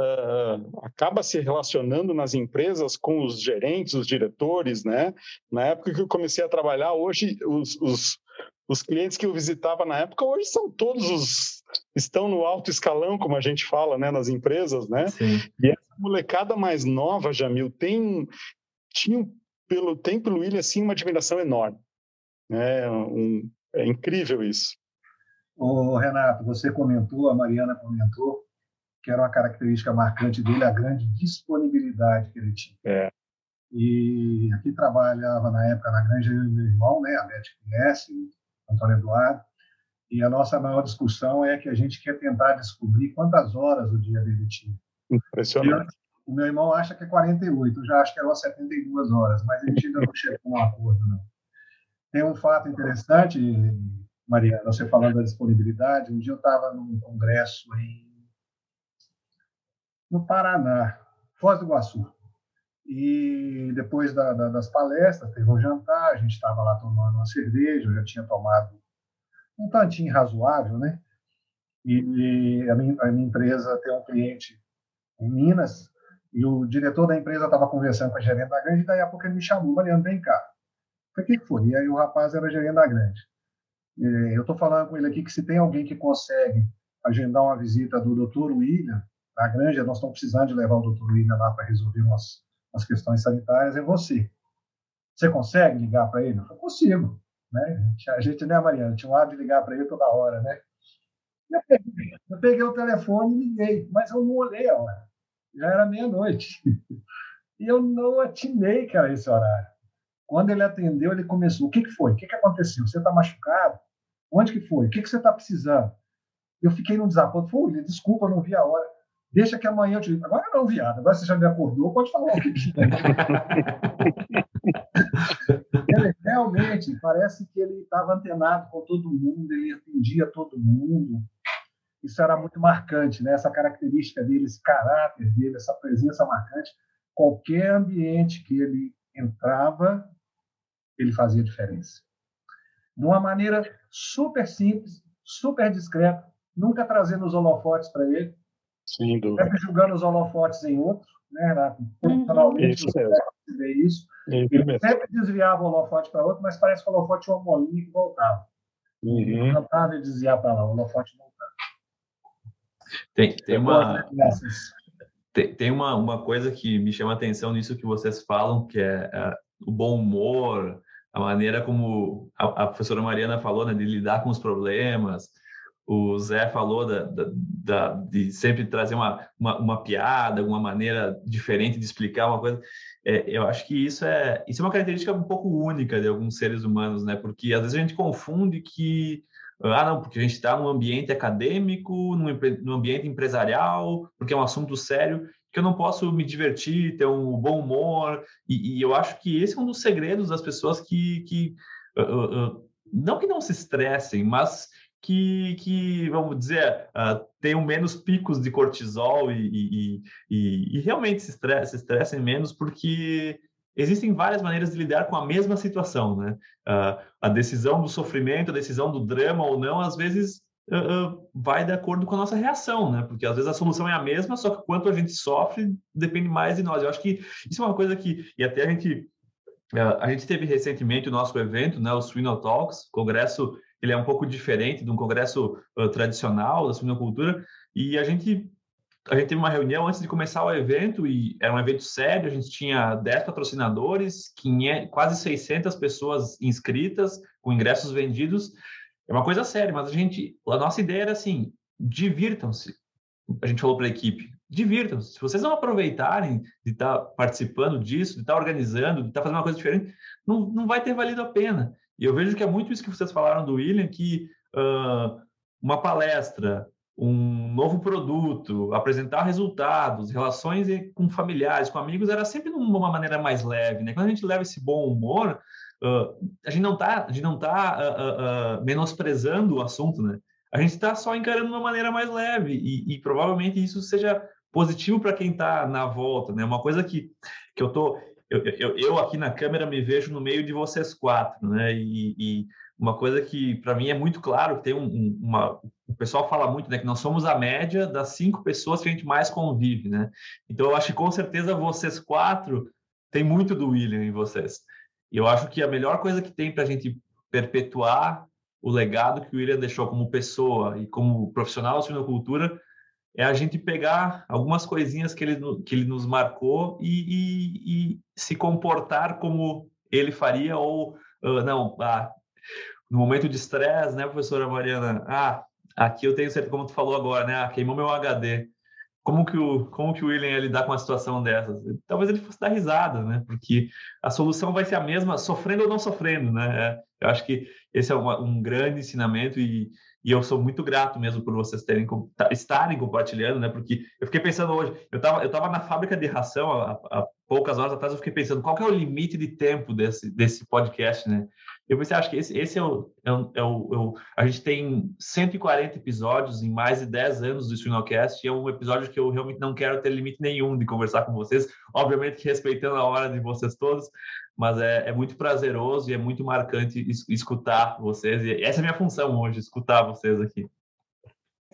uh, acaba se relacionando nas empresas com os gerentes, os diretores, né? Na época que eu comecei a trabalhar, hoje os, os, os clientes que eu visitava na época, hoje são todos os estão no alto escalão, como a gente fala, né, nas empresas, né? Sim. E essa molecada mais nova, Jamil, tem tinha pelo tem pelo William assim uma admiração enorme, né? Um, é incrível isso.
Ô, Renato, você comentou, a Mariana comentou que era uma característica marcante dele, a grande disponibilidade que ele tinha.
É.
E aqui trabalhava na época na granja eu e meu irmão, né, a Beth conhece, o Antônio Eduardo, e a nossa maior discussão é que a gente quer tentar descobrir quantas horas o dia dele tinha.
Impressionante.
o meu irmão acha que é 48, eu já acho que eram 72 horas, mas a gente ainda não chegou a um acordo, não. Tem um fato interessante, Maria, você falando da disponibilidade, um dia eu estava num congresso em no Paraná, Foz do Iguaçu. E depois da, da, das palestras, teve um jantar, a gente estava lá tomando uma cerveja, eu já tinha tomado um tantinho razoável, né? E, e a, minha, a, minha, empresa tem um cliente em Minas, e o diretor da empresa estava conversando com a gerente da grande, e daí a pouco ele me chamou, Mariano, vem cá. O que foi? E aí o rapaz era gerente da grande. Eu estou falando com ele aqui que se tem alguém que consegue agendar uma visita do doutor William, na granja, nós estamos precisando de levar o doutor William lá para resolver umas, umas questões sanitárias, é você. Você consegue ligar para ele? Eu consigo. Né? A gente, né, Mariana, tinha um hábito de ligar para ele toda hora, né? Eu peguei, eu peguei o telefone e liguei, mas eu não olhei a hora. Já era meia-noite. E eu não atinei, cara, esse horário. Quando ele atendeu, ele começou. O que, que foi? O que, que aconteceu? Você está machucado? Onde que foi? O que, que você está precisando? Eu fiquei num desaponto. Falei, desculpa, não vi a hora. Deixa que amanhã eu te digo. Agora não, viado. Agora você já me acordou, pode falar o que ele, realmente, parece que ele estava antenado com todo mundo, ele atendia todo mundo. isso era muito marcante, né? essa característica dele, esse caráter dele, essa presença marcante. Qualquer ambiente que ele entrava, ele fazia diferença. De uma maneira super simples, super discreta, nunca trazendo os holofotes para ele,
Sem dúvida.
sempre jogando os holofotes em outro, né, Renato? Profissionalmente,
Isso
vê isso.
Ele
Ele
mesmo.
sempre desviava o holofote para outro, mas parece que o holofote tinha uma bolinha que voltava.
Uhum.
Cantava e desviar para lá, o holofote voltava.
Tem, tem uma, tem, tem uma, uma coisa que me chama a atenção nisso que vocês falam, que é, é, o bom humor, a maneira como a, a professora Mariana falou, né, de lidar com os problemas. O Zé falou da, da, da- de sempre trazer uma, uma, uma piada, uma maneira diferente de explicar uma coisa. É, eu acho que isso é, isso é uma característica um pouco única de alguns seres humanos, né? Porque às vezes a gente confunde que ah, não, porque a gente está num ambiente acadêmico, num, num ambiente empresarial, porque é um assunto sério, que eu não posso me divertir, ter um bom humor. E, e eu acho que esse é um dos segredos das pessoas que, que ah, ah, não que não se estressem, mas que, que vamos dizer, ah, tenham menos picos de cortisol e, e, e, realmente se, estress, se estressem menos, porque existem várias maneiras de lidar com a mesma situação, né? Ah, a decisão do sofrimento, a decisão do drama ou não, às vezes uh, vai de acordo com a nossa reação, né? Porque às vezes a solução é a mesma, só que quanto a gente sofre depende mais de nós. Eu acho que isso é uma coisa que, e até a gente, uh, a gente teve recentemente o nosso evento, né? O Swino Talks, congresso, ele é um pouco diferente de um congresso tradicional da suinocultura, e a gente a gente teve uma reunião antes de começar o evento e era um evento sério, a gente tinha 10 patrocinadores, 500, quase 600 pessoas inscritas, com ingressos vendidos. É uma coisa séria, mas a gente, a nossa ideia era assim, divirtam-se. A gente falou para a equipe, divirtam-se. Se vocês não aproveitarem de estar participando disso, de estar organizando, de estar fazendo uma coisa diferente, não, não vai ter valido a pena. E eu vejo que é muito isso que vocês falaram do William, que uh, uma palestra, um novo produto, apresentar resultados, relações com familiares, com amigos, era sempre de uma maneira mais leve, né? Quando a gente leva esse bom humor, uh, a gente não está, tá uh, uh, menosprezando o assunto, né? A gente está só encarando de uma maneira mais leve e, e provavelmente isso seja positivo para quem está na volta, né? Uma coisa que que eu tô eu, eu, eu, aqui na câmera me vejo no meio de vocês quatro, né? E, e uma coisa que para mim é muito claro, tem um, uma, o pessoal fala muito, né, que nós somos a média das cinco pessoas que a gente mais convive, né? Então eu acho que com certeza vocês quatro tem muito do William em vocês. E eu acho que a melhor coisa que tem para a gente perpetuar o legado que o William deixou como pessoa e como profissional da suinocultura é a gente pegar algumas coisinhas que ele, que ele nos marcou e, e, e se comportar como ele faria ou uh, não, ah, no momento de estresse, né, professora Mariana? Ah, aqui eu tenho certeza, como tu falou agora, né? Ah, queimou meu HD. Como que o como que o William ia lidar com uma situação dessas? Talvez ele fosse dar risada, né? Porque a solução vai ser a mesma, sofrendo ou não sofrendo, né? Eu acho que esse é uma, um grande ensinamento e, e eu sou muito grato mesmo por vocês terem estarem compartilhando, né? Porque eu fiquei pensando hoje, eu estava eu tava na fábrica de ração há, há, poucas horas atrás, eu fiquei pensando qual que é o limite de tempo desse desse podcast, né? Eu pensei, acho que esse, esse é, o, é, é, o, é, o, A gente tem 140 episódios em mais de 10 anos do Swinocast, e é um episódio que eu realmente não quero ter limite nenhum de conversar com vocês, obviamente que respeitando a hora de vocês todos, mas é, é muito prazeroso e é muito marcante escutar vocês, e essa é a minha função hoje, escutar vocês aqui.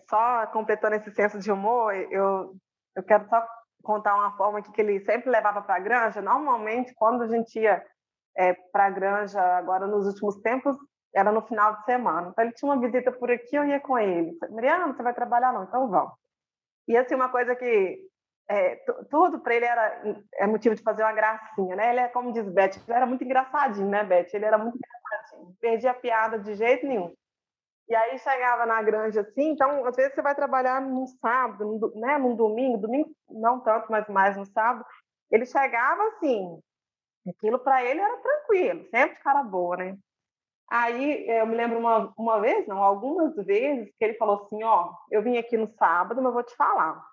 Só completando esse senso de humor, eu, eu quero só contar uma forma que ele sempre levava para a granja. Normalmente, quando a gente ia é, para a granja agora nos últimos tempos era no final de semana. Então ele tinha uma visita por aqui, eu ia com ele. Mariana, você vai trabalhar não? Então vamos. E assim uma coisa que é, tudo para ele era é motivo de fazer uma gracinha, né? Ele é como diz Beth, ele era muito engraçadinho, né, Beth? Ele era muito engraçadinho, perdia a piada de jeito nenhum. E aí chegava na granja assim, então às vezes você vai trabalhar num sábado, num, né, num domingo, domingo não tanto, mas mais no sábado. Ele chegava assim, Aquilo para ele era tranquilo, sempre cara boa, né? Aí eu me lembro uma, uma vez, não, algumas vezes, que ele falou assim: Ó, eu vim aqui no sábado, mas vou te falar.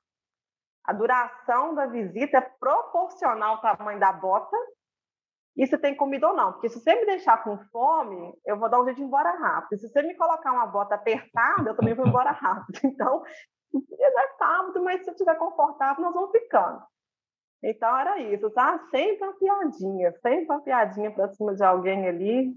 A duração da visita é proporcional ao tamanho da bota e se tem comida ou não. Porque se você me deixar com fome, eu vou dar um jeito de ir embora rápido. Se você me colocar uma bota apertada, eu também vou embora rápido. Então, é sábado, mas se eu estiver confortável, nós vamos ficando. Então era isso, tá? Sempre uma piadinha, sempre uma piadinha para cima de alguém ali,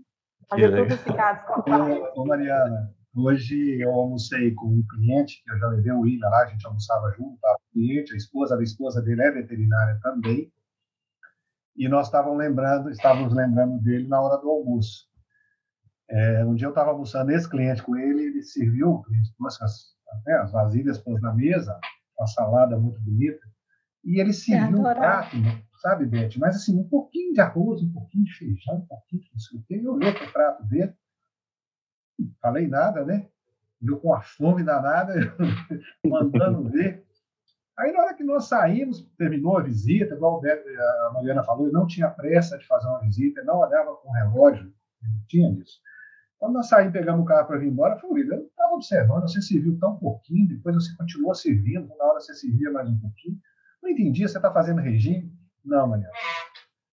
fazer tudo ficar desconfortável.
Ô, Mariana, hoje eu almocei com um cliente, que eu já levei o William lá, a gente almoçava junto, tá? o cliente, a esposa, a esposa dele é veterinária também, e nós estávamos lembrando, estávamos lembrando dele na hora do almoço. É, um dia eu estava almoçando esse cliente com ele, ele serviu, cliente trouxe as, né, as vasilhas pôs na mesa, uma salada muito bonita, e ele serviu um prato, sabe, Beth? Mas assim, um pouquinho de arroz, um pouquinho de feijão, um pouquinho de não sei o quê. Eu olhei para o prato dele, falei nada, né? Viu com a fome danada, mandando ver. Aí, na hora que nós saímos, terminou a visita, igual a Mariana falou, ele não tinha pressa de fazer uma visita, não olhava com o relógio, não tinha isso. Quando nós saímos, pegamos o carro para vir embora, eu falei, eu estava observando, você serviu tão pouquinho, depois você continuou servindo, na hora você servia mais um pouquinho. Não entendi, você está fazendo regime? Não, Mariana.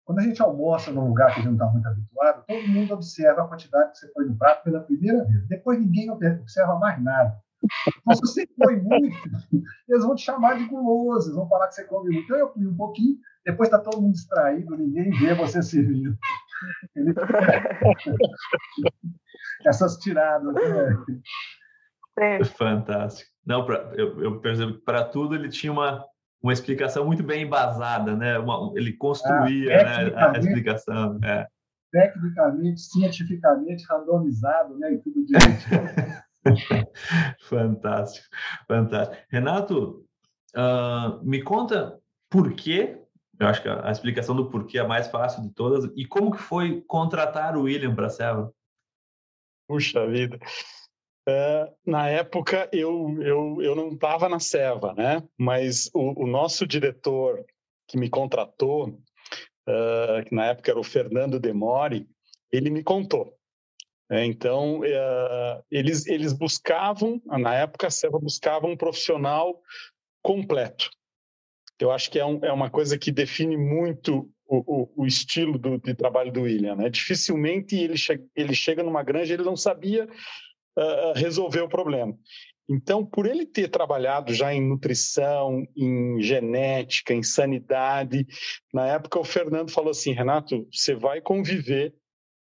Quando a gente almoça num lugar que a gente não está muito habituado, todo mundo observa a quantidade que você põe no prato pela primeira vez. Depois ninguém observa mais nada. Mas se você põe muito, eles vão te chamar de guloso, eles vão falar que você come muito. Então eu comi um pouquinho, depois está todo mundo distraído, ninguém vê você servindo. Ele... Essas tiradas. Né?
É. Fantástico. Não, pra, eu, eu percebo que para tudo ele tinha uma, uma explicação muito bem embasada, né? Uma, ele construía ah, né, a explicação. É.
Tecnicamente, cientificamente, randomizado, né? E tudo direitinho.
fantástico, fantástico. Renato, uh, me conta por quê? Eu acho que a, a, explicação do porquê é a mais fácil de todas. E como que foi contratar o William para a Seva?
Puxa vida. Uh, na época eu, eu, eu não estava na Seva, né? Mas o, o, nosso diretor que me contratou, uh, que na época era o Fernando Demore, ele me contou. É, então, uh, eles, eles buscavam, na época a Seva buscava um profissional completo. Eu acho que é, um, é uma coisa que define muito o, o, o, estilo do, de trabalho do William. Né? Dificilmente ele, che ele chega numa granja ele não sabia resolver o problema. Então, por ele ter trabalhado já em nutrição, em genética, em sanidade, na época o Fernando falou assim: Renato, você vai conviver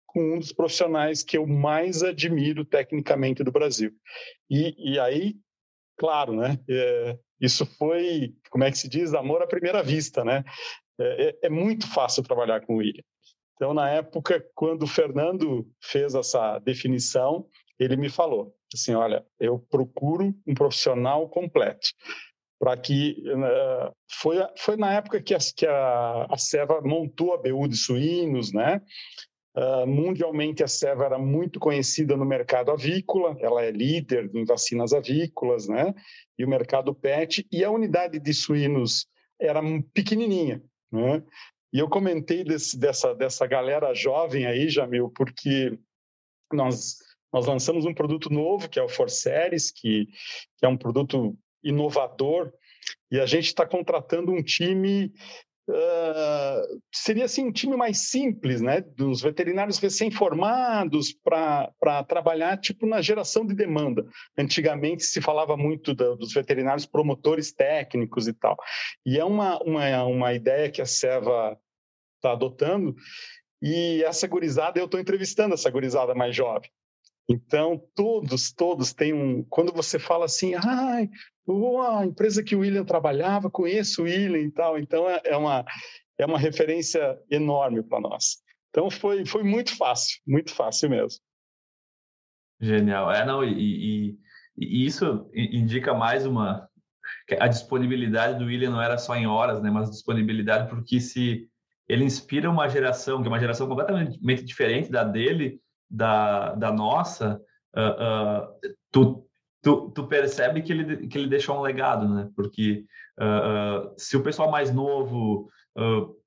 com um dos profissionais que eu mais admiro tecnicamente do Brasil. E, e aí, claro, né? É, isso foi, como é que se diz, amor à primeira vista, né? É, é, é muito fácil trabalhar com o William. Então, na época, quando o Fernando fez essa definição, ele me falou assim, olha, eu procuro um profissional completo para que uh, foi foi na época que a, que a, a Seva montou a BU de suínos, né? Uh, mundialmente a Seva era muito conhecida no mercado avícola, ela é líder em vacinas avícolas, né? E o mercado PET e a unidade de suínos era pequenininha, né? E eu comentei desse, dessa dessa galera jovem aí, Jamil, porque nós nós lançamos um produto novo, que é o Forceres, que, que é um produto inovador, e a gente está contratando um time Uh, seria assim um time mais simples, né, dos veterinários recém-formados para trabalhar tipo na geração de demanda. Antigamente se falava muito da, dos veterinários promotores técnicos e tal. E é uma, uma, uma ideia que a Seva está adotando. E essa gurizada, eu estou entrevistando essa gurizada mais jovem. Então, todos, todos têm um. Quando você fala assim, ai, a empresa que o William trabalhava, conheço o William e tal. Então, é, é uma, é uma referência enorme para nós. Então, foi, foi muito fácil, muito fácil mesmo.
Genial. É, não, e, e, e isso indica mais uma. A disponibilidade do William não era só em horas, né, mas disponibilidade porque se ele inspira uma geração, que é uma geração completamente diferente da dele, da, da nossa, uh, uh, tu, tu, tu percebe que ele, que ele deixou um legado, né? Porque uh, se o pessoal mais novo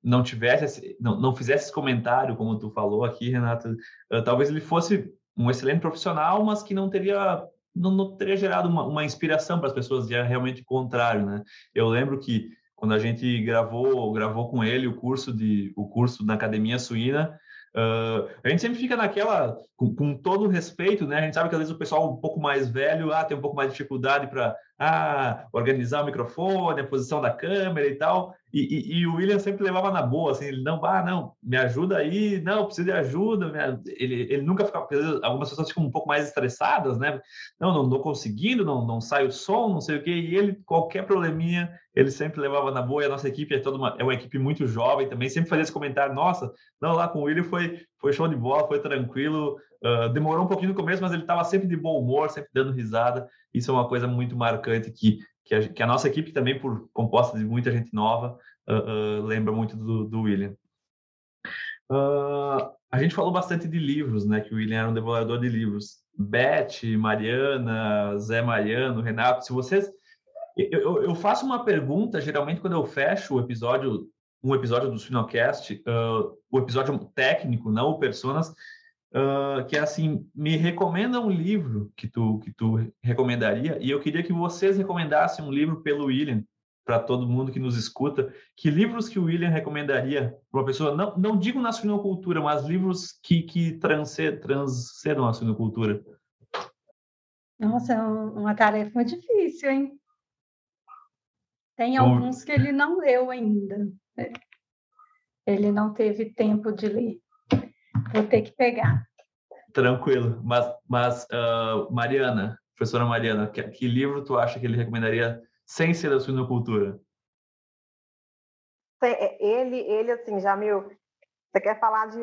não tivesse, não, não fizesse esse comentário, como tu falou aqui, Renata, talvez ele fosse um excelente profissional, mas que não teria não, não teria gerado uma, uma inspiração para as pessoas, e é realmente o contrário, né? Eu lembro que quando a gente gravou gravou com ele o curso de o curso da academia suína Uh, a gente sempre fica naquela, com, com, todo o respeito, né? A gente sabe que às vezes o pessoal um pouco mais velho ah, tem um pouco mais de dificuldade para ah, organizar o microfone, a posição da câmera e tal. E, e, e, o William sempre levava na boa, assim, ele não, ah, não, me ajuda aí, não, preciso de ajuda. Ele, ele nunca ficava, algumas pessoas ficam um pouco mais estressadas, né? Não, não estou conseguindo, não, não sai o som, não sei o quê. E ele, qualquer probleminha, ele sempre levava na boa. E a nossa equipe é toda uma, é uma equipe muito jovem também, sempre fazia esse comentário, nossa, não, lá com o William foi, foi show de bola, foi tranquilo. Uh, demorou um pouquinho no começo, mas ele estava sempre de bom humor, sempre dando risada. Isso é uma coisa muito marcante que que a, que a, nossa equipe também, por composta de muita gente nova, uh, uh, lembra muito do, do William. A gente falou bastante de livros, né? Que o William era um devorador de livros. Beth, Mariana, Zé Mariano, Renato, se vocês. Eu, eu faço uma pergunta, geralmente, quando eu fecho o episódio, um episódio do Sinocast, o episódio técnico, não o Personas, uh, que é assim, me recomenda um livro que tu, que tu recomendaria, e eu queria que vocês recomendassem um livro pelo William, para todo mundo que nos escuta, que livros que o William recomendaria para uma pessoa, não, não digo na suinocultura, mas livros que, que transcendam a suinocultura?
Nossa, é uma tarefa difícil, hein? Tem alguns que ele não leu ainda. Ele não teve tempo de ler. Vou ter que pegar.
Tranquilo. Mas, mas uh, Mariana, professora Mariana, que, que, livro tu acha que ele recomendaria sem ser da suinocultura?
É, ele, ele assim, Jamil, você quer falar de,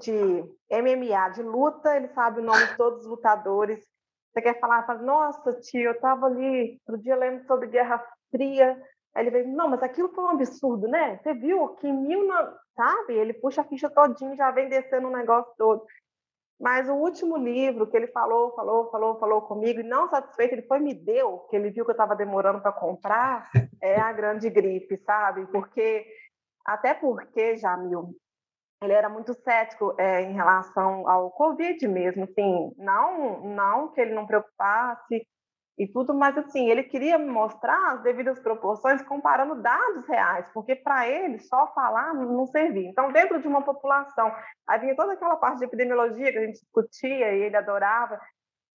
de MMA, de luta, ele sabe o nome de todos os lutadores. Você quer falar, fala, nossa, tio, eu estava ali outro dia lendo sobre Guerra Fria. Aí ele veio, não, mas aquilo foi um absurdo, né? Você viu que mil, sabe? Ele puxa a ficha todinho, já vem descendo o negócio todo. Mas o último livro que ele falou, falou, falou, falou comigo, e não satisfeito, ele foi me deu, que ele viu que eu estava demorando para comprar, é a grande gripe, sabe? Porque, até porque, Jamil, ele era muito cético é, em relação ao Covid mesmo, assim, não, não que ele não preocupasse e tudo, mas assim, ele queria mostrar as devidas proporções comparando dados reais, porque para ele só falar não servia. Então, dentro de uma população, aí vinha toda aquela parte de epidemiologia que a gente discutia e ele adorava.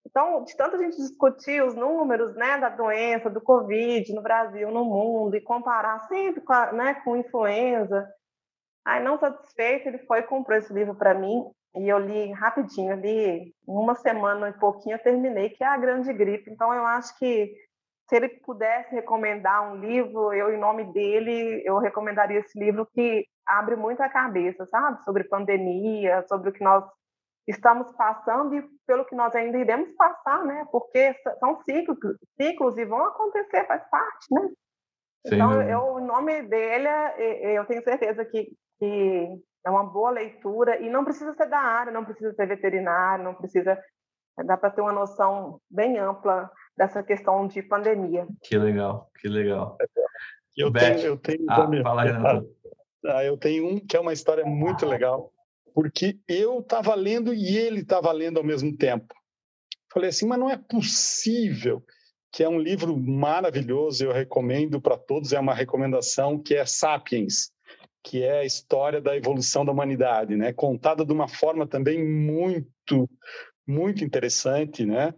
Então, de tanto a gente discutir os números né, da doença, do Covid no Brasil, no mundo, e comparar sempre com, a, né, com influenza, aí não satisfeito, ele foi e comprou esse livro para mim, e eu li rapidinho, li uma semana e pouquinho, eu terminei, que é a Grande Gripe. Então, eu acho que se ele pudesse recomendar um livro, eu, em nome dele, eu recomendaria esse livro que abre muito a cabeça, sabe? Sobre pandemia, sobre o que nós estamos passando e pelo que nós ainda iremos passar, né? Porque são ciclos, ciclos e vão acontecer, faz parte, né? Sim. Então, eu, em nome dele, eu tenho certeza que, que é uma boa leitura e não precisa ser da área, não precisa ser veterinário, não precisa. Dá para ter uma noção bem ampla dessa questão de pandemia.
Que legal, que legal.
Eu Beth, tenho, eu tenho, ah, fala, Renato. Ah, eu tenho um que é uma história muito legal, porque eu estava lendo e ele estava lendo ao mesmo tempo. Falei assim, mas não é possível que é um livro maravilhoso, eu recomendo para todos, é uma recomendação que é Sapiens, que é a história da evolução da humanidade, né? Contada de uma forma também muito, muito interessante, né?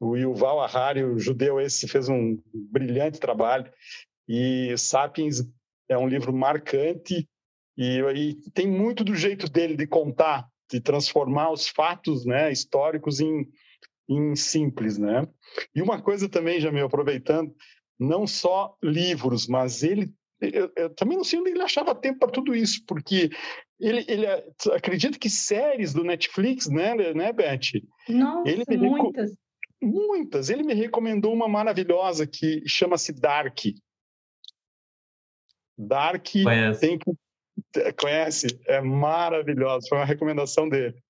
O Yuval Harari, o judeu esse, fez um brilhante trabalho e Sapiens é um livro marcante e, e tem muito do jeito dele de contar, de transformar os fatos, né, históricos em, em simples, né? E uma coisa também, já me aproveitando, não só livros, mas ele eu, eu, também não sei onde ele achava tempo para tudo isso, porque ele, ele acredita que séries do Netflix, né, né Beth?
Nossa, ele muitas.
Muitas. Ele me recomendou uma maravilhosa que chama-se Dark. Dark
Conhece. tem que
conhece, é maravilhosa. Foi uma recomendação dele.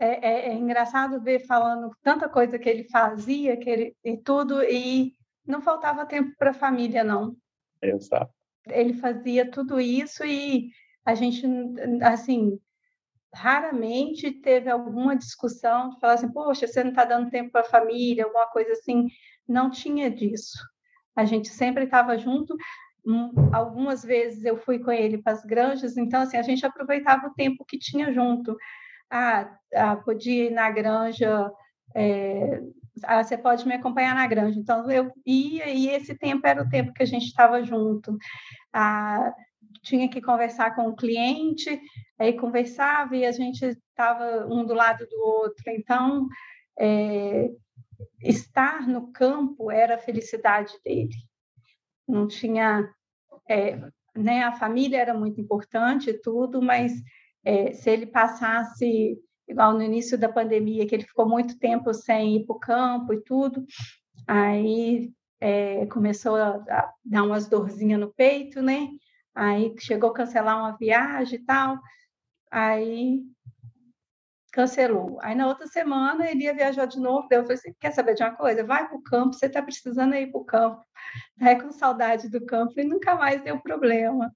É, é, é, engraçado ver falando tanta coisa que ele fazia, que ele e tudo e não faltava tempo para a família não.
Exato.
Ele fazia tudo isso e a gente, assim, raramente teve alguma discussão de falar assim, poxa, você não está dando tempo para a família, alguma coisa assim. Não tinha disso. a gente sempre estava junto. Um, algumas vezes eu fui com ele para as granjas, então assim a gente aproveitava o tempo que tinha junto. Ah, ah podia ir na granja, é, ah, você pode me acompanhar na granja. Então eu ia e esse tempo era o tempo que a gente estava junto. Ah, tinha que conversar com o cliente, aí conversava e a gente estava um do lado do outro. Então, é, estar no campo era a felicidade dele. Não tinha, é, né? A família era muito importante, tudo, mas é, se ele passasse igual no início da pandemia, que ele ficou muito tempo sem ir para o campo e tudo, aí é, começou a, dar umas dorzinhas no peito, né? Aí chegou a cancelar uma viagem e tal, aí cancelou. Aí na outra semana ele ia viajar de novo, eu falei assim, quer saber de uma coisa? Vai para o campo, você está precisando ir para o campo. Aí com saudade do campo e nunca mais deu problema.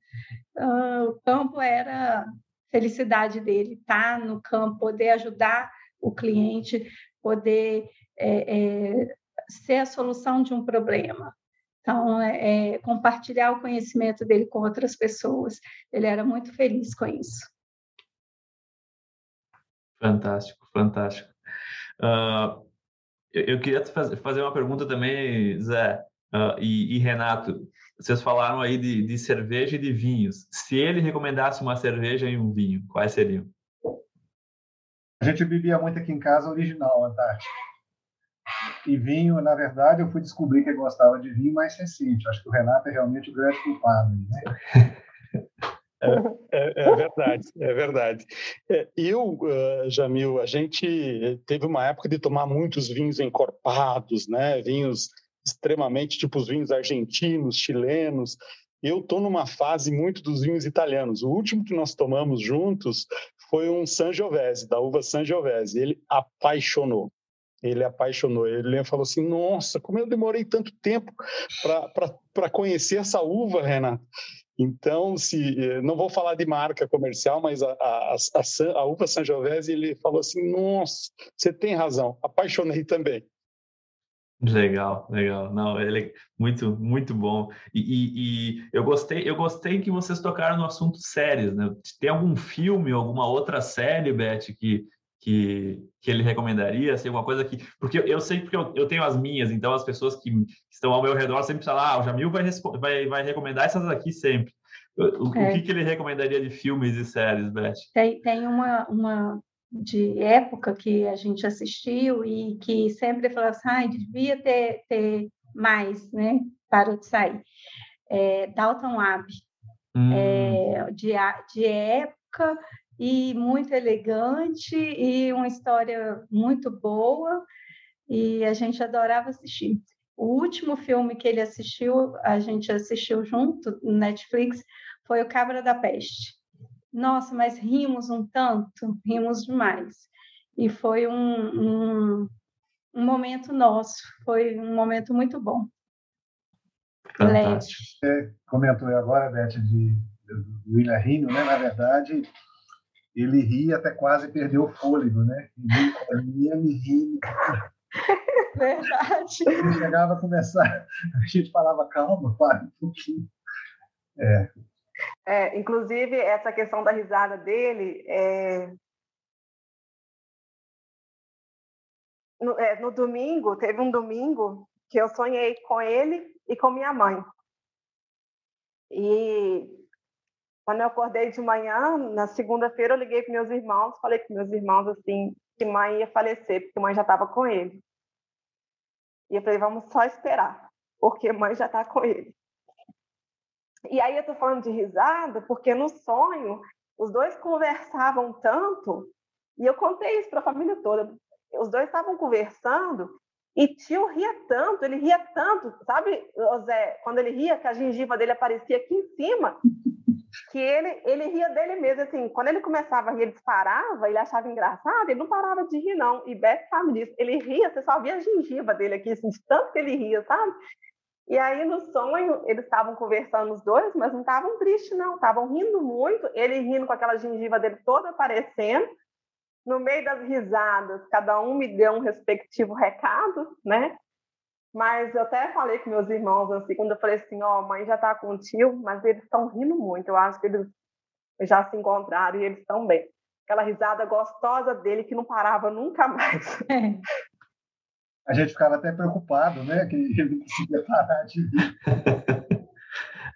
Uh, o campo era felicidade dele, estar tá no campo, poder ajudar o cliente, poder é, é, ser a solução de um problema. Então, é, é, compartilhar o conhecimento dele com outras pessoas. Ele era muito feliz com isso.
Fantástico, fantástico. Uh, eu, eu, queria fazer uma pergunta também, Zé uh, e, e, Renato. Vocês falaram aí de, de, cerveja e de vinhos. Se ele recomendasse uma cerveja e um vinho, quais seriam?
A gente bebia muito aqui em casa original, Antártica. E vinho, na verdade, eu fui descobrir que gostava de vinho mais recente. Acho que o Renato é realmente o grande culpado. Né?
É, é, é, verdade, é verdade. É, eu, uh, Jamil, a gente teve uma época de tomar muitos vinhos encorpados, né? Vinhos extremamente tipo os vinhos argentinos, chilenos. Eu estou numa fase muito dos vinhos italianos. O último que nós tomamos juntos foi um Sangiovese, da uva Sangiovese. Ele apaixonou. Ele apaixonou. Ele falou assim: Nossa, como eu demorei tanto tempo para conhecer essa uva, Renato. Então, se não vou falar de marca comercial, mas a, a, a, a uva Sangiovese, ele falou assim: Nossa, você tem razão, apaixonei também.
Legal, legal. Não, ele é muito, muito bom. E, e, e, eu gostei, eu gostei que vocês tocaram no assunto séries, né? Tem algum filme, alguma outra série, Beth, que, que, que ele recomendaria? Assim, alguma coisa que. Porque eu sei porque eu, eu tenho as minhas, então as pessoas que estão ao meu redor sempre falam, ah, o Jamil vai, vai, vai recomendar essas aqui sempre. O, é. o que, que ele recomendaria de filmes e séries, Beth?
Tem, tem uma, uma de época que a gente assistiu e que sempre falava assim, ah, devia ter, ter mais, né? Parou de sair. É, Dalton Abbey, hum. é, de, de época e muito elegante e uma história muito boa e a gente adorava assistir. O último filme que ele assistiu, a gente assistiu junto no Netflix, foi O Cabra da Peste nossa, mas rimos um tanto, rimos demais. E foi um, um, um momento nosso, foi um momento muito bom.
Fantástico. Você comentou agora, Beth, de, do William Rino, né? Na verdade, ele ria até quase perder o fôlego, né? Ele ia me rir.
Verdade.
Ele chegava a começar, a gente falava, calma, para um pouquinho. É,
é, inclusive, essa questão da risada dele, é... No, é, no, domingo, teve um domingo que eu sonhei com ele e com minha mãe. E quando eu acordei de manhã, na segunda-feira, eu liguei para meus irmãos, falei com meus irmãos assim que mãe ia falecer, porque mãe já estava com ele. E eu falei, vamos só esperar, porque mãe já está com ele. E aí eu estou falando de risada, porque no sonho os dois conversavam tanto, e eu contei isso para a família toda. Os dois estavam conversando e tio ria tanto, ele ria tanto, sabe, Zé, quando ele ria, que a gengiva dele aparecia aqui em cima, que ele, ele ria dele mesmo, assim, quando ele começava a rir, ele disparava, ele achava engraçado, ele não parava de rir, não. E Beth sabe disso, ele ria, você só via a gengiva dele aqui, assim, de tanto que ele ria, sabe? E aí, no sonho, eles estavam conversando os dois, mas não estavam tristes, não. Estavam rindo muito. Ele rindo com aquela gengiva dele toda aparecendo. No meio das risadas, cada um me deu um respectivo recado, né? Mas eu até falei com meus irmãos, assim, quando eu falei assim, ó, oh, mãe já tá com o tio, mas eles estão rindo muito. Eu acho que eles já se encontraram e eles estão bem. Aquela risada gostosa dele que não parava nunca mais. É.
A gente ficava até preocupado, né? Que ele não conseguia parar de rir.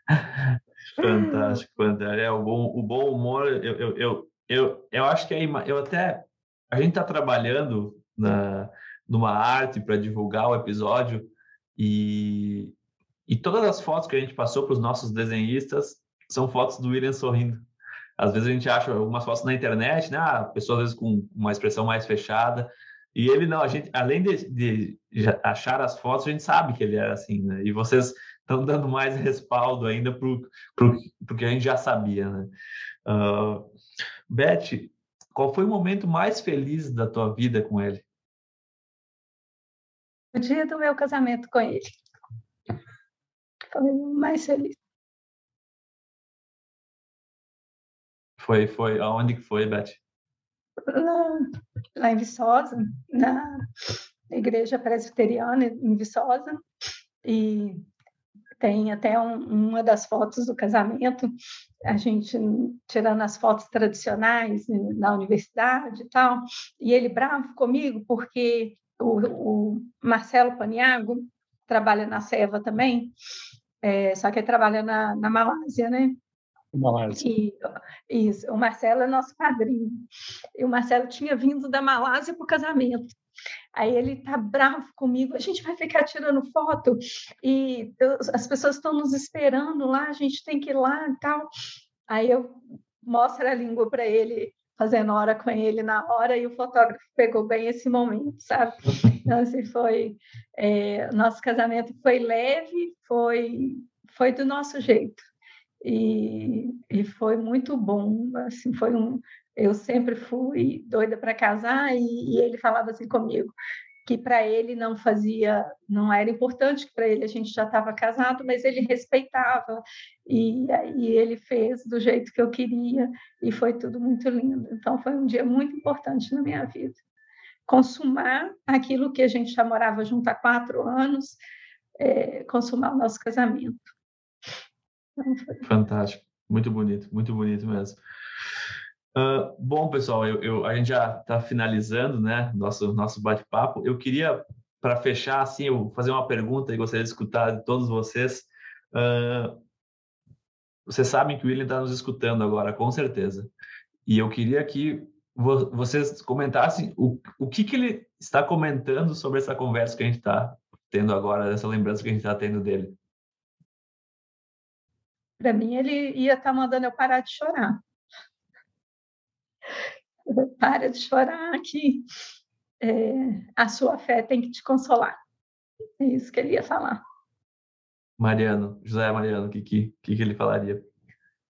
Fantástico, André. É, o, bom, o bom humor, eu, eu, eu, eu, eu acho que é, eu até. A gente está trabalhando na, numa arte para divulgar o episódio e, e todas as fotos que a gente passou para os nossos desenhistas são fotos do William sorrindo. Às vezes a gente acha algumas fotos na internet, né? A pessoa às vezes com uma expressão mais fechada. E ele não, a gente, além de, de achar as fotos, a gente sabe que ele era assim, né? E vocês estão dando mais respaldo ainda para o que a gente já sabia, né? Uh, Beth, qual foi o momento mais feliz da tua vida com ele?
O dia do meu casamento com ele. Foi o mais feliz.
Foi, foi. Aonde que foi, Beth?
Lá, lá em Viçosa, na igreja presbiteriana em Viçosa. E tem até um, uma das fotos do casamento, a gente tirando as fotos tradicionais na universidade e tal, e ele bravo comigo porque o, o Marcelo Paniago trabalha na Seva também, é, só que ele trabalha na, na Malásia, né?
Malásia.
E, isso, o Marcelo é nosso padrinho. E o Marcelo tinha vindo da Malásia para o casamento. Aí ele tá bravo comigo, a gente vai ficar tirando foto e eu, as pessoas estão nos esperando lá, a gente tem que ir lá e tal. Aí eu mostro a língua para ele fazendo hora com ele na hora e o fotógrafo pegou bem esse momento, sabe? Então, assim, foi... É, nosso casamento foi leve, foi, foi do nosso jeito. E, e foi muito bom, assim, foi um... Eu sempre fui doida para casar e, e ele falava assim comigo, que para ele não fazia, não era importante, que para ele a gente já estava casado, mas ele respeitava e, e ele fez do jeito que eu queria e foi tudo muito lindo. Então foi um dia muito importante na minha vida. Consumar aquilo que a gente já morava junto há quatro anos, é, consumar o nosso casamento.
Fantástico, muito bonito, muito bonito mesmo. Uh, bom, pessoal, eu, eu, a gente já está finalizando, né, nosso nosso bate-papo. Eu queria, para fechar, assim, eu fazer uma pergunta e gostaria de escutar de todos vocês. Uh, vocês sabem que o William está nos escutando agora, com certeza. E eu queria que vo vocês comentassem o, o que, que ele está comentando sobre essa conversa que a gente está tendo agora, essa lembrança que a gente está tendo dele.
Para mim, ele ia estar tá mandando eu parar de chorar para de chorar que é, a sua fé tem que te consolar. É isso que ele ia falar.
Mariano, José Mariano, o que, que, que, ele falaria?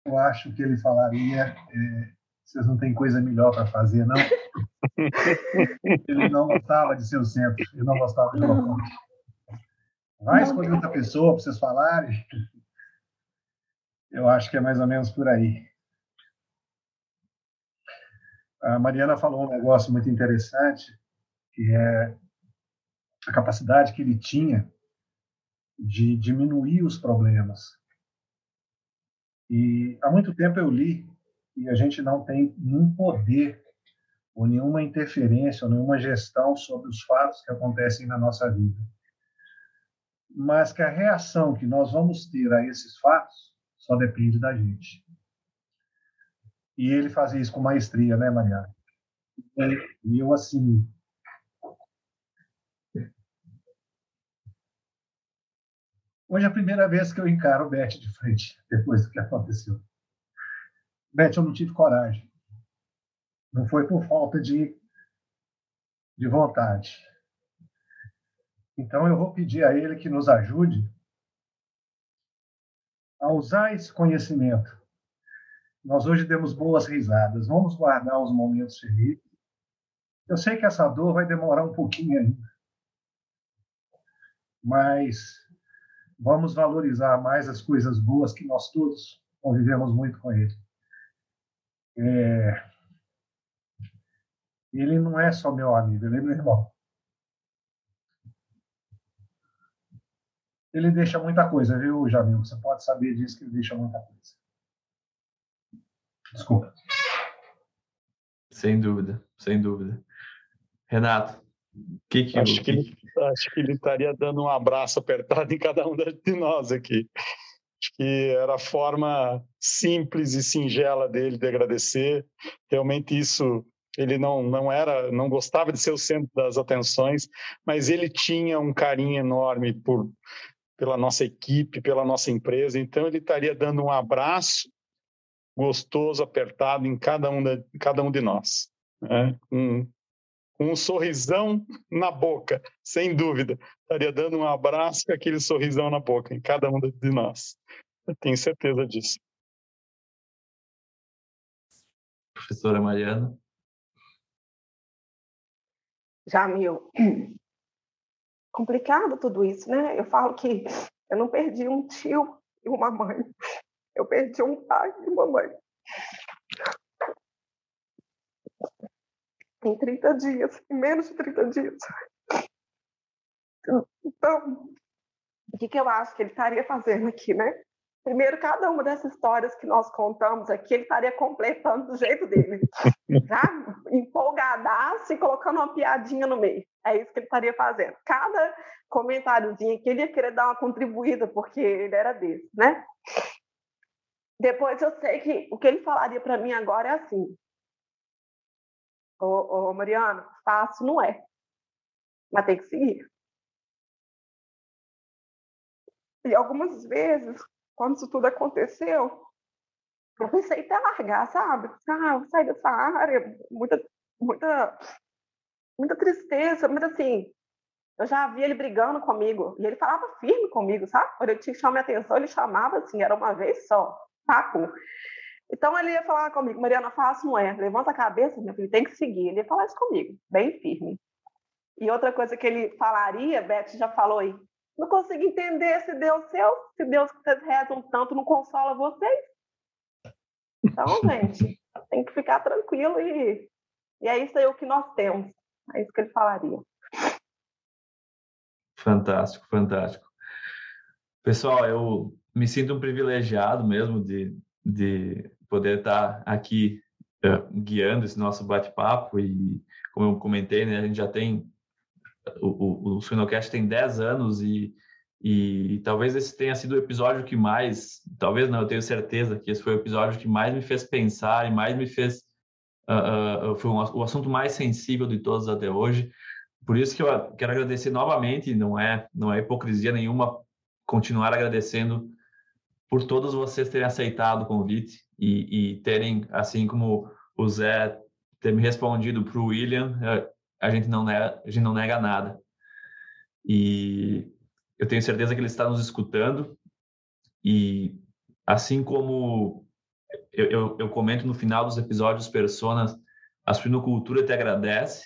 Eu acho que ele falaria: é, vocês não têm coisa melhor para fazer, não? ele não gostava de ser o centro, ele não gostava de uma Vai escolher outra pessoa para vocês falarem. Eu acho que é mais ou menos por aí. A Mariana falou um negócio muito interessante, que é a capacidade que ele tinha de diminuir os problemas. E há muito tempo eu li e a gente não tem nenhum poder ou nenhuma interferência ou nenhuma gestão sobre os fatos que acontecem na nossa vida. Mas que a reação que nós vamos ter a esses fatos só depende da gente. E ele fazia isso com maestria, né, Mariana? E eu, assim. Hoje é a primeira vez que eu encaro o Beth de frente, depois do que aconteceu. Beth, eu não tive coragem. Não foi por falta de, de vontade. Então eu vou pedir a ele que nos ajude a usar esse conhecimento nós hoje demos boas risadas. Vamos guardar os momentos felizes. Eu sei que essa dor vai demorar um pouquinho ainda. Mas vamos valorizar mais as coisas boas que nós todos convivemos muito com ele. É... Ele não é só meu amigo, ele é meu irmão. Ele deixa muita coisa, viu, Jamil? Você pode saber disso que ele deixa muita coisa. Desculpa.
Sem dúvida, sem dúvida. Renato, que que
acho, que ele, acho que ele estaria dando um abraço apertado em cada um de nós aqui. Acho que era a forma simples e singela dele de agradecer. Realmente isso ele não não era não gostava de ser o centro das atenções, mas ele tinha um carinho enorme por pela nossa equipe, pela nossa empresa. Então ele estaria dando um abraço gostoso, apertado em cada um, de, cada um de nós. Né? Um, um sorrisão na boca, sem dúvida. Estaria dando um abraço com aquele sorrisão na boca em cada um de nós. Eu tenho certeza disso.
Professora Mariana.
Jamil, complicado tudo isso, né? Eu falo que eu não perdi um tio e uma mãe. Eu perdi um pai e uma mãe. Em 30 dias, em menos de 30 dias. Então, o que, que eu acho que ele estaria fazendo aqui, né? Primeiro, cada uma dessas histórias que nós contamos aqui, ele estaria completando do jeito dele. Já empolgadaço e colocando uma piadinha no meio. É isso que ele estaria fazendo. Cada comentáriozinho aqui, ele ia querer dar uma contribuída, porque ele era desse, né? Depois eu sei que o que ele falaria para mim agora é assim. Ô, ô, Mariana, fácil não é. Mas tem que seguir. E algumas vezes, quando isso tudo aconteceu, eu pensei até largar, sabe? Ah, vou sair dessa área, muita, muita, muita tristeza, mas assim, eu já vi ele brigando comigo, e ele falava firme comigo, sabe? Quando eu tinha que chamar minha atenção, ele chamava assim, era uma vez só saco. Então ele ia falar comigo, Mariana, faço não é. Levanta a cabeça, meu filho, tem que seguir. Ele ia falar isso comigo, bem firme. E outra coisa que ele falaria, Beth já falou aí, não consigo entender se Deus seu, se Deus que vocês rezam tanto não consola vocês. Então, gente, tem que ficar tranquilo e, e é isso aí o que nós temos. É isso que ele falaria.
Fantástico, fantástico. Pessoal, eu me sinto um privilegiado mesmo de, de poder estar aqui uh, guiando esse nosso bate-papo e, como eu comentei, né, a gente já tem, o, o, o Suinocast tem 10 anos e, e talvez esse tenha sido o episódio que mais, talvez não, eu tenho certeza que esse foi o episódio que mais me fez pensar e mais me fez, uh, uh, foi um, o assunto mais sensível de todos até hoje. Por isso que eu quero agradecer novamente, não é, não é hipocrisia nenhuma continuar agradecendo por todos vocês terem aceitado o convite e, e terem, assim como o Zé ter me respondido para o William, é, a gente, não nega, a gente não nega nada. E eu tenho certeza que ele está nos escutando. E assim como eu, eu, eu comento no final dos episódios Personas, a suinocultura te agradece,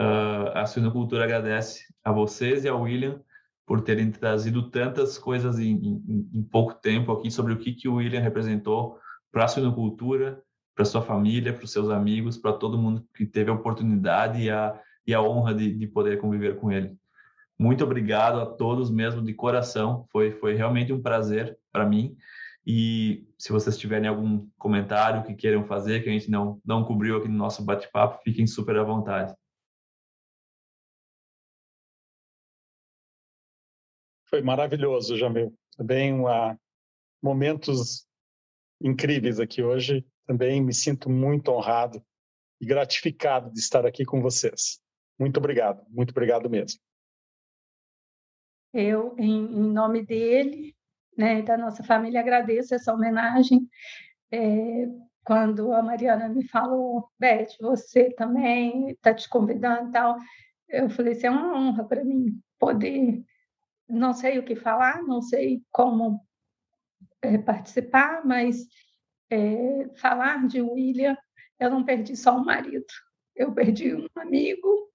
uh, a suinocultura agradece a vocês e ao William por terem trazido tantas coisas em, em, em pouco tempo aqui sobre o que, que o William representou para a suinocultura, para sua família, para os seus amigos, para todo mundo que teve a oportunidade e a, e a honra de, de poder conviver com ele. Muito obrigado a todos mesmo de coração, foi, foi realmente um prazer para mim. E se vocês tiverem algum comentário que queiram fazer, que a gente não, não cobriu aqui no nosso bate-papo, fiquem super à vontade.
Foi maravilhoso, Jamil. Também uma, momentos incríveis aqui hoje. Também me sinto muito honrado e gratificado de estar aqui com vocês. Muito obrigado, muito obrigado mesmo.
Eu, em, em nome dele, né, da nossa família, agradeço essa homenagem. É, quando a Mariana me falou, Beth, você também está te convidando e tal, eu falei, isso é uma honra para mim poder não sei o que falar, não sei como é, participar, mas é, falar de William, eu não perdi só um marido, eu perdi um amigo,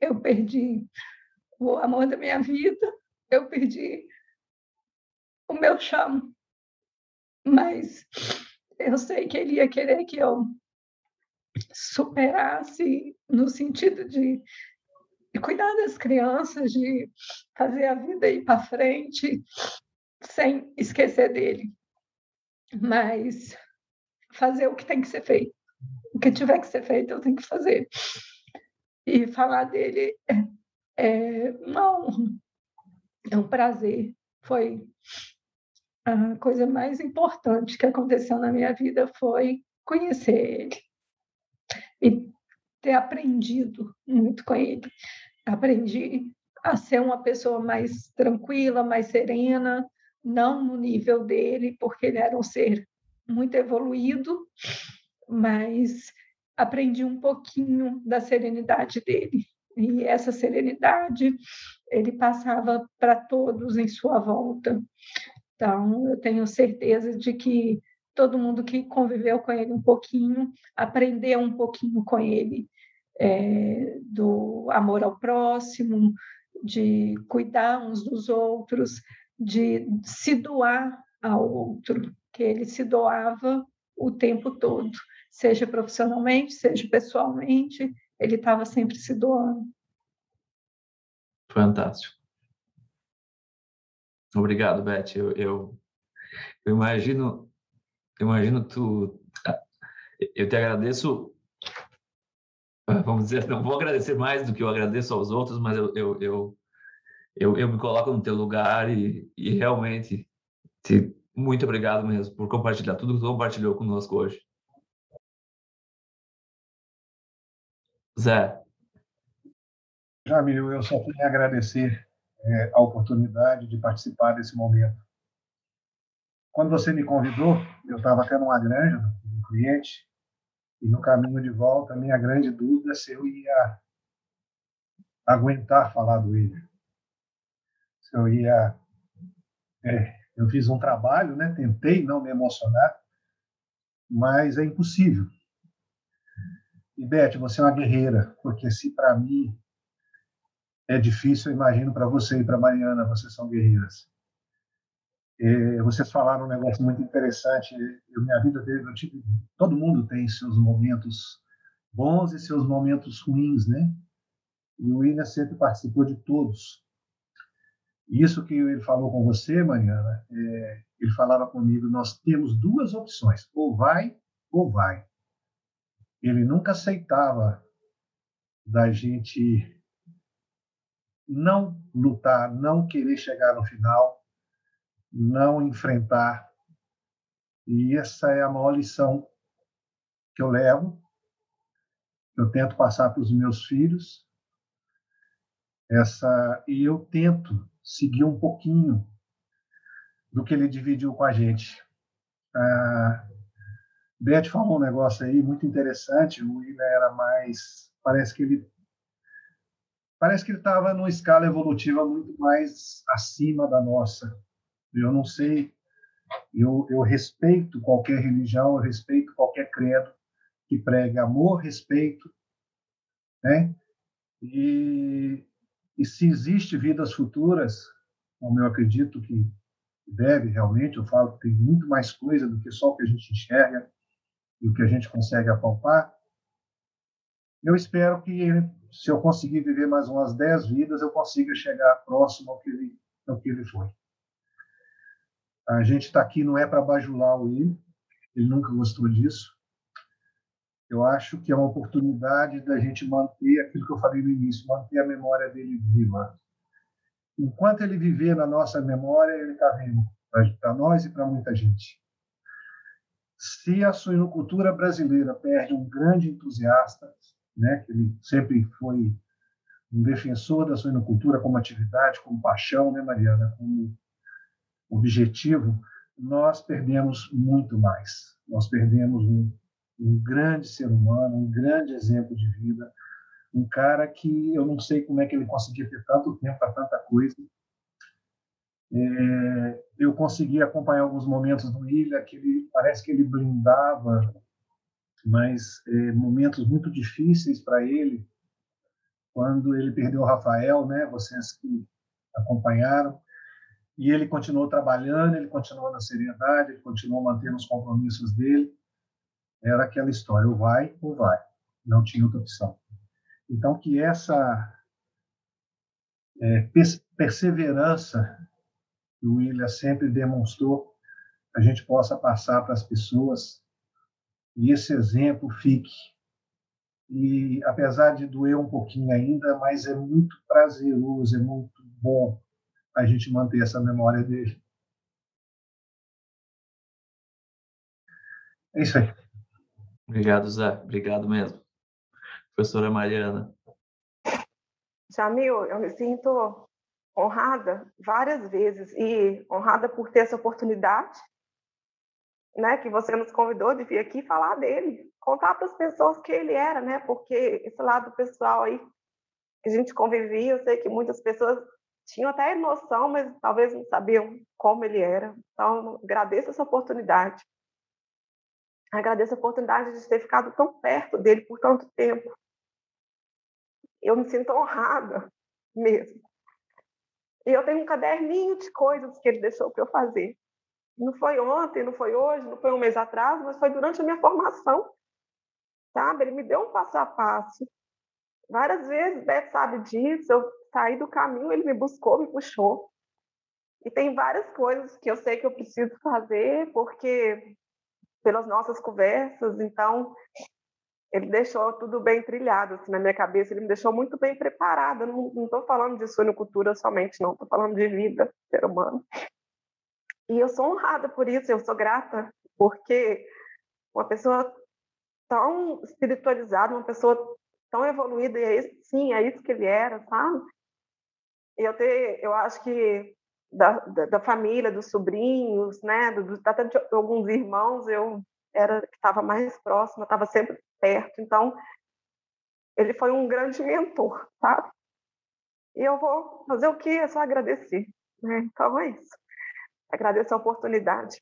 eu perdi o amor da minha vida, eu perdi o meu chão. Mas eu sei que ele ia querer que eu superasse no sentido de cuidar das crianças, de fazer a vida ir para frente, sem esquecer dele. Mas fazer o que tem que ser feito. O que tiver que ser feito, eu tenho que fazer. E falar dele é, é uma honra, é um prazer. Foi a coisa mais importante que aconteceu na minha vida foi conhecer ele e ter aprendido muito com ele. Aprendi a ser uma pessoa mais tranquila, mais serena, não no nível dele, porque ele era um ser muito evoluído, mas aprendi um pouquinho da serenidade dele. E essa serenidade ele passava para todos em sua volta. Então, eu tenho certeza de que todo mundo que conviveu com ele um pouquinho, aprendeu um pouquinho com ele é, do amor ao próximo, de cuidar uns dos outros, de se doar ao outro, que ele se doava o tempo todo, seja profissionalmente, seja pessoalmente, ele estava sempre se doando.
Fantástico. Obrigado, Beth. Eu, eu, eu imagino, eu imagino tu. Eu te agradeço. Vamos dizer, não vou agradecer mais do que eu agradeço aos outros, mas eu, eu, eu, eu, eu me coloco no teu lugar e, e realmente te, muito obrigado mesmo por compartilhar tudo que tu compartilhou conosco hoje. Zé.
Jamil, eu só tenho a agradecer é, a oportunidade de participar desse momento. Quando você me convidou, eu estava até numa granja, um cliente, e no caminho de volta, a minha grande dúvida é se eu ia aguentar falar do William. Se eu ia. É, eu fiz um trabalho, né? tentei não me emocionar, mas é impossível. E, Beth, você é uma guerreira, porque se para mim é difícil, eu imagino para você e para Mariana, vocês são guerreiras. É, vocês falaram um negócio muito interessante. Eu, minha vida teve, eu tive, todo mundo tem seus momentos bons e seus momentos ruins, né? E o William sempre participou de todos. Isso que ele falou com você, Mariana, é, ele falava comigo, nós temos duas opções, ou vai ou vai. Ele nunca aceitava da gente não lutar, não querer chegar no final, não enfrentar. E essa é a maior lição que eu levo, que eu tento passar para os meus filhos. Essa e eu tento seguir um pouquinho do que ele dividiu com a gente. A Beth falou um negócio aí muito interessante. O William era mais, parece que ele parece que ele estava numa escala evolutiva muito mais acima da nossa. Eu não sei, eu, eu respeito qualquer religião, eu respeito qualquer credo que pregue amor, respeito, né? E, e se existe vidas futuras, como eu acredito que deve realmente, eu falo que tem muito mais coisa do que só o que a gente enxerga e o que a gente consegue apalpar. Eu espero que se eu conseguir viver mais umas dez vidas, eu consiga chegar próximo ao que ele, ao que ele foi. A gente está aqui não é para bajular o ele nunca gostou disso. Eu acho que é uma oportunidade da gente manter aquilo que eu falei no início, manter a memória dele viva. Enquanto ele viver na nossa memória, ele está vivo para nós e para muita gente. Se a suinocultura brasileira perde um grande entusiasta, né, que ele sempre foi um defensor da suinocultura como atividade, como paixão, né, Mariana, como objetivo, nós perdemos muito mais. Nós perdemos um, um grande ser humano, um grande exemplo de vida, um cara que eu não sei como é que ele conseguia ter tanto tempo para tanta coisa. É, eu consegui acompanhar alguns momentos do Ilha que ele parece que ele blindava mas é, momentos muito difíceis para ele, quando ele perdeu o Rafael, né? Vocês que acompanharam, e ele continuou trabalhando, ele continuou na seriedade, ele continuou mantendo os compromissos dele. Era aquela história, ou vai ou vai, não tinha outra opção. Então que essa é, perseverança que o William sempre demonstrou, a gente possa passar para as pessoas e esse exemplo fique. E apesar de doer um pouquinho ainda, mas é muito prazeroso, é muito bom a gente manter essa memória dele. É isso aí.
Obrigado, Zé. Obrigado mesmo. Professora Mariana.
Jamil, eu me sinto honrada várias vezes e honrada por ter essa oportunidade, né, que você nos convidou de vir aqui falar dele, contar para as pessoas que ele era, né, porque esse lado pessoal aí que a gente convivia, eu sei que muitas pessoas tinham até noção, mas talvez não sabiam como ele era. Então, agradeço essa oportunidade. Agradeço a oportunidade de ter ficado tão perto dele por tanto tempo. Eu me sinto honrada mesmo. E eu tenho um caderninho de coisas que ele deixou para eu fazer. Não foi ontem, não foi hoje, não foi um mês atrás, mas foi durante a minha formação. Sabe? Ele me deu um passo a passo. Várias vezes, Beth sabe disso, eu saí do caminho, ele me buscou, me puxou. E tem várias coisas que eu sei que eu preciso fazer, porque pelas nossas conversas, então ele deixou tudo bem trilhado assim, na minha cabeça, ele me deixou muito bem preparada. Não estou falando de suinocultura somente, não, estou falando de vida, ser humano. E eu sou honrada por isso, eu sou grata, porque uma pessoa tão espiritualizada, uma pessoa tão evoluída, e é isso, sim, é isso que ele era, sabe? E eu, ter, eu acho que da, da, da, família, dos sobrinhos, né, do, até de alguns irmãos, eu era que estava mais próxima, estava sempre perto. Então, ele foi um grande mentor, tá? E eu vou fazer o que? É só agradecer. Né? Então é isso. Agradeço a oportunidade.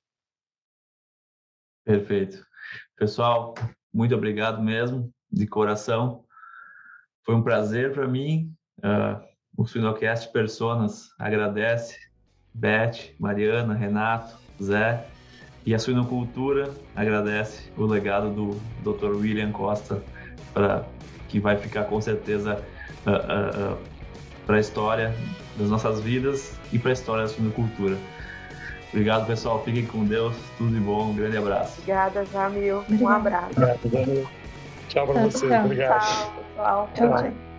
Perfeito. Pessoal, muito obrigado mesmo, de coração. Foi um prazer para mim. Uh, o Finocast Personas agradece Beth, Mariana, Renato, Zé. E a Suinocultura agradece o legado do Dr. William Costa, pra, que vai ficar com certeza uh, uh, uh, para a história das nossas vidas e para a história da suinocultura. Obrigado, pessoal. Fiquem com Deus. Tudo de bom. Um grande abraço.
Obrigada, Jamil. Um abraço.
Tchau para você. Obrigado.
Tchau, pessoal. Tchau. tchau.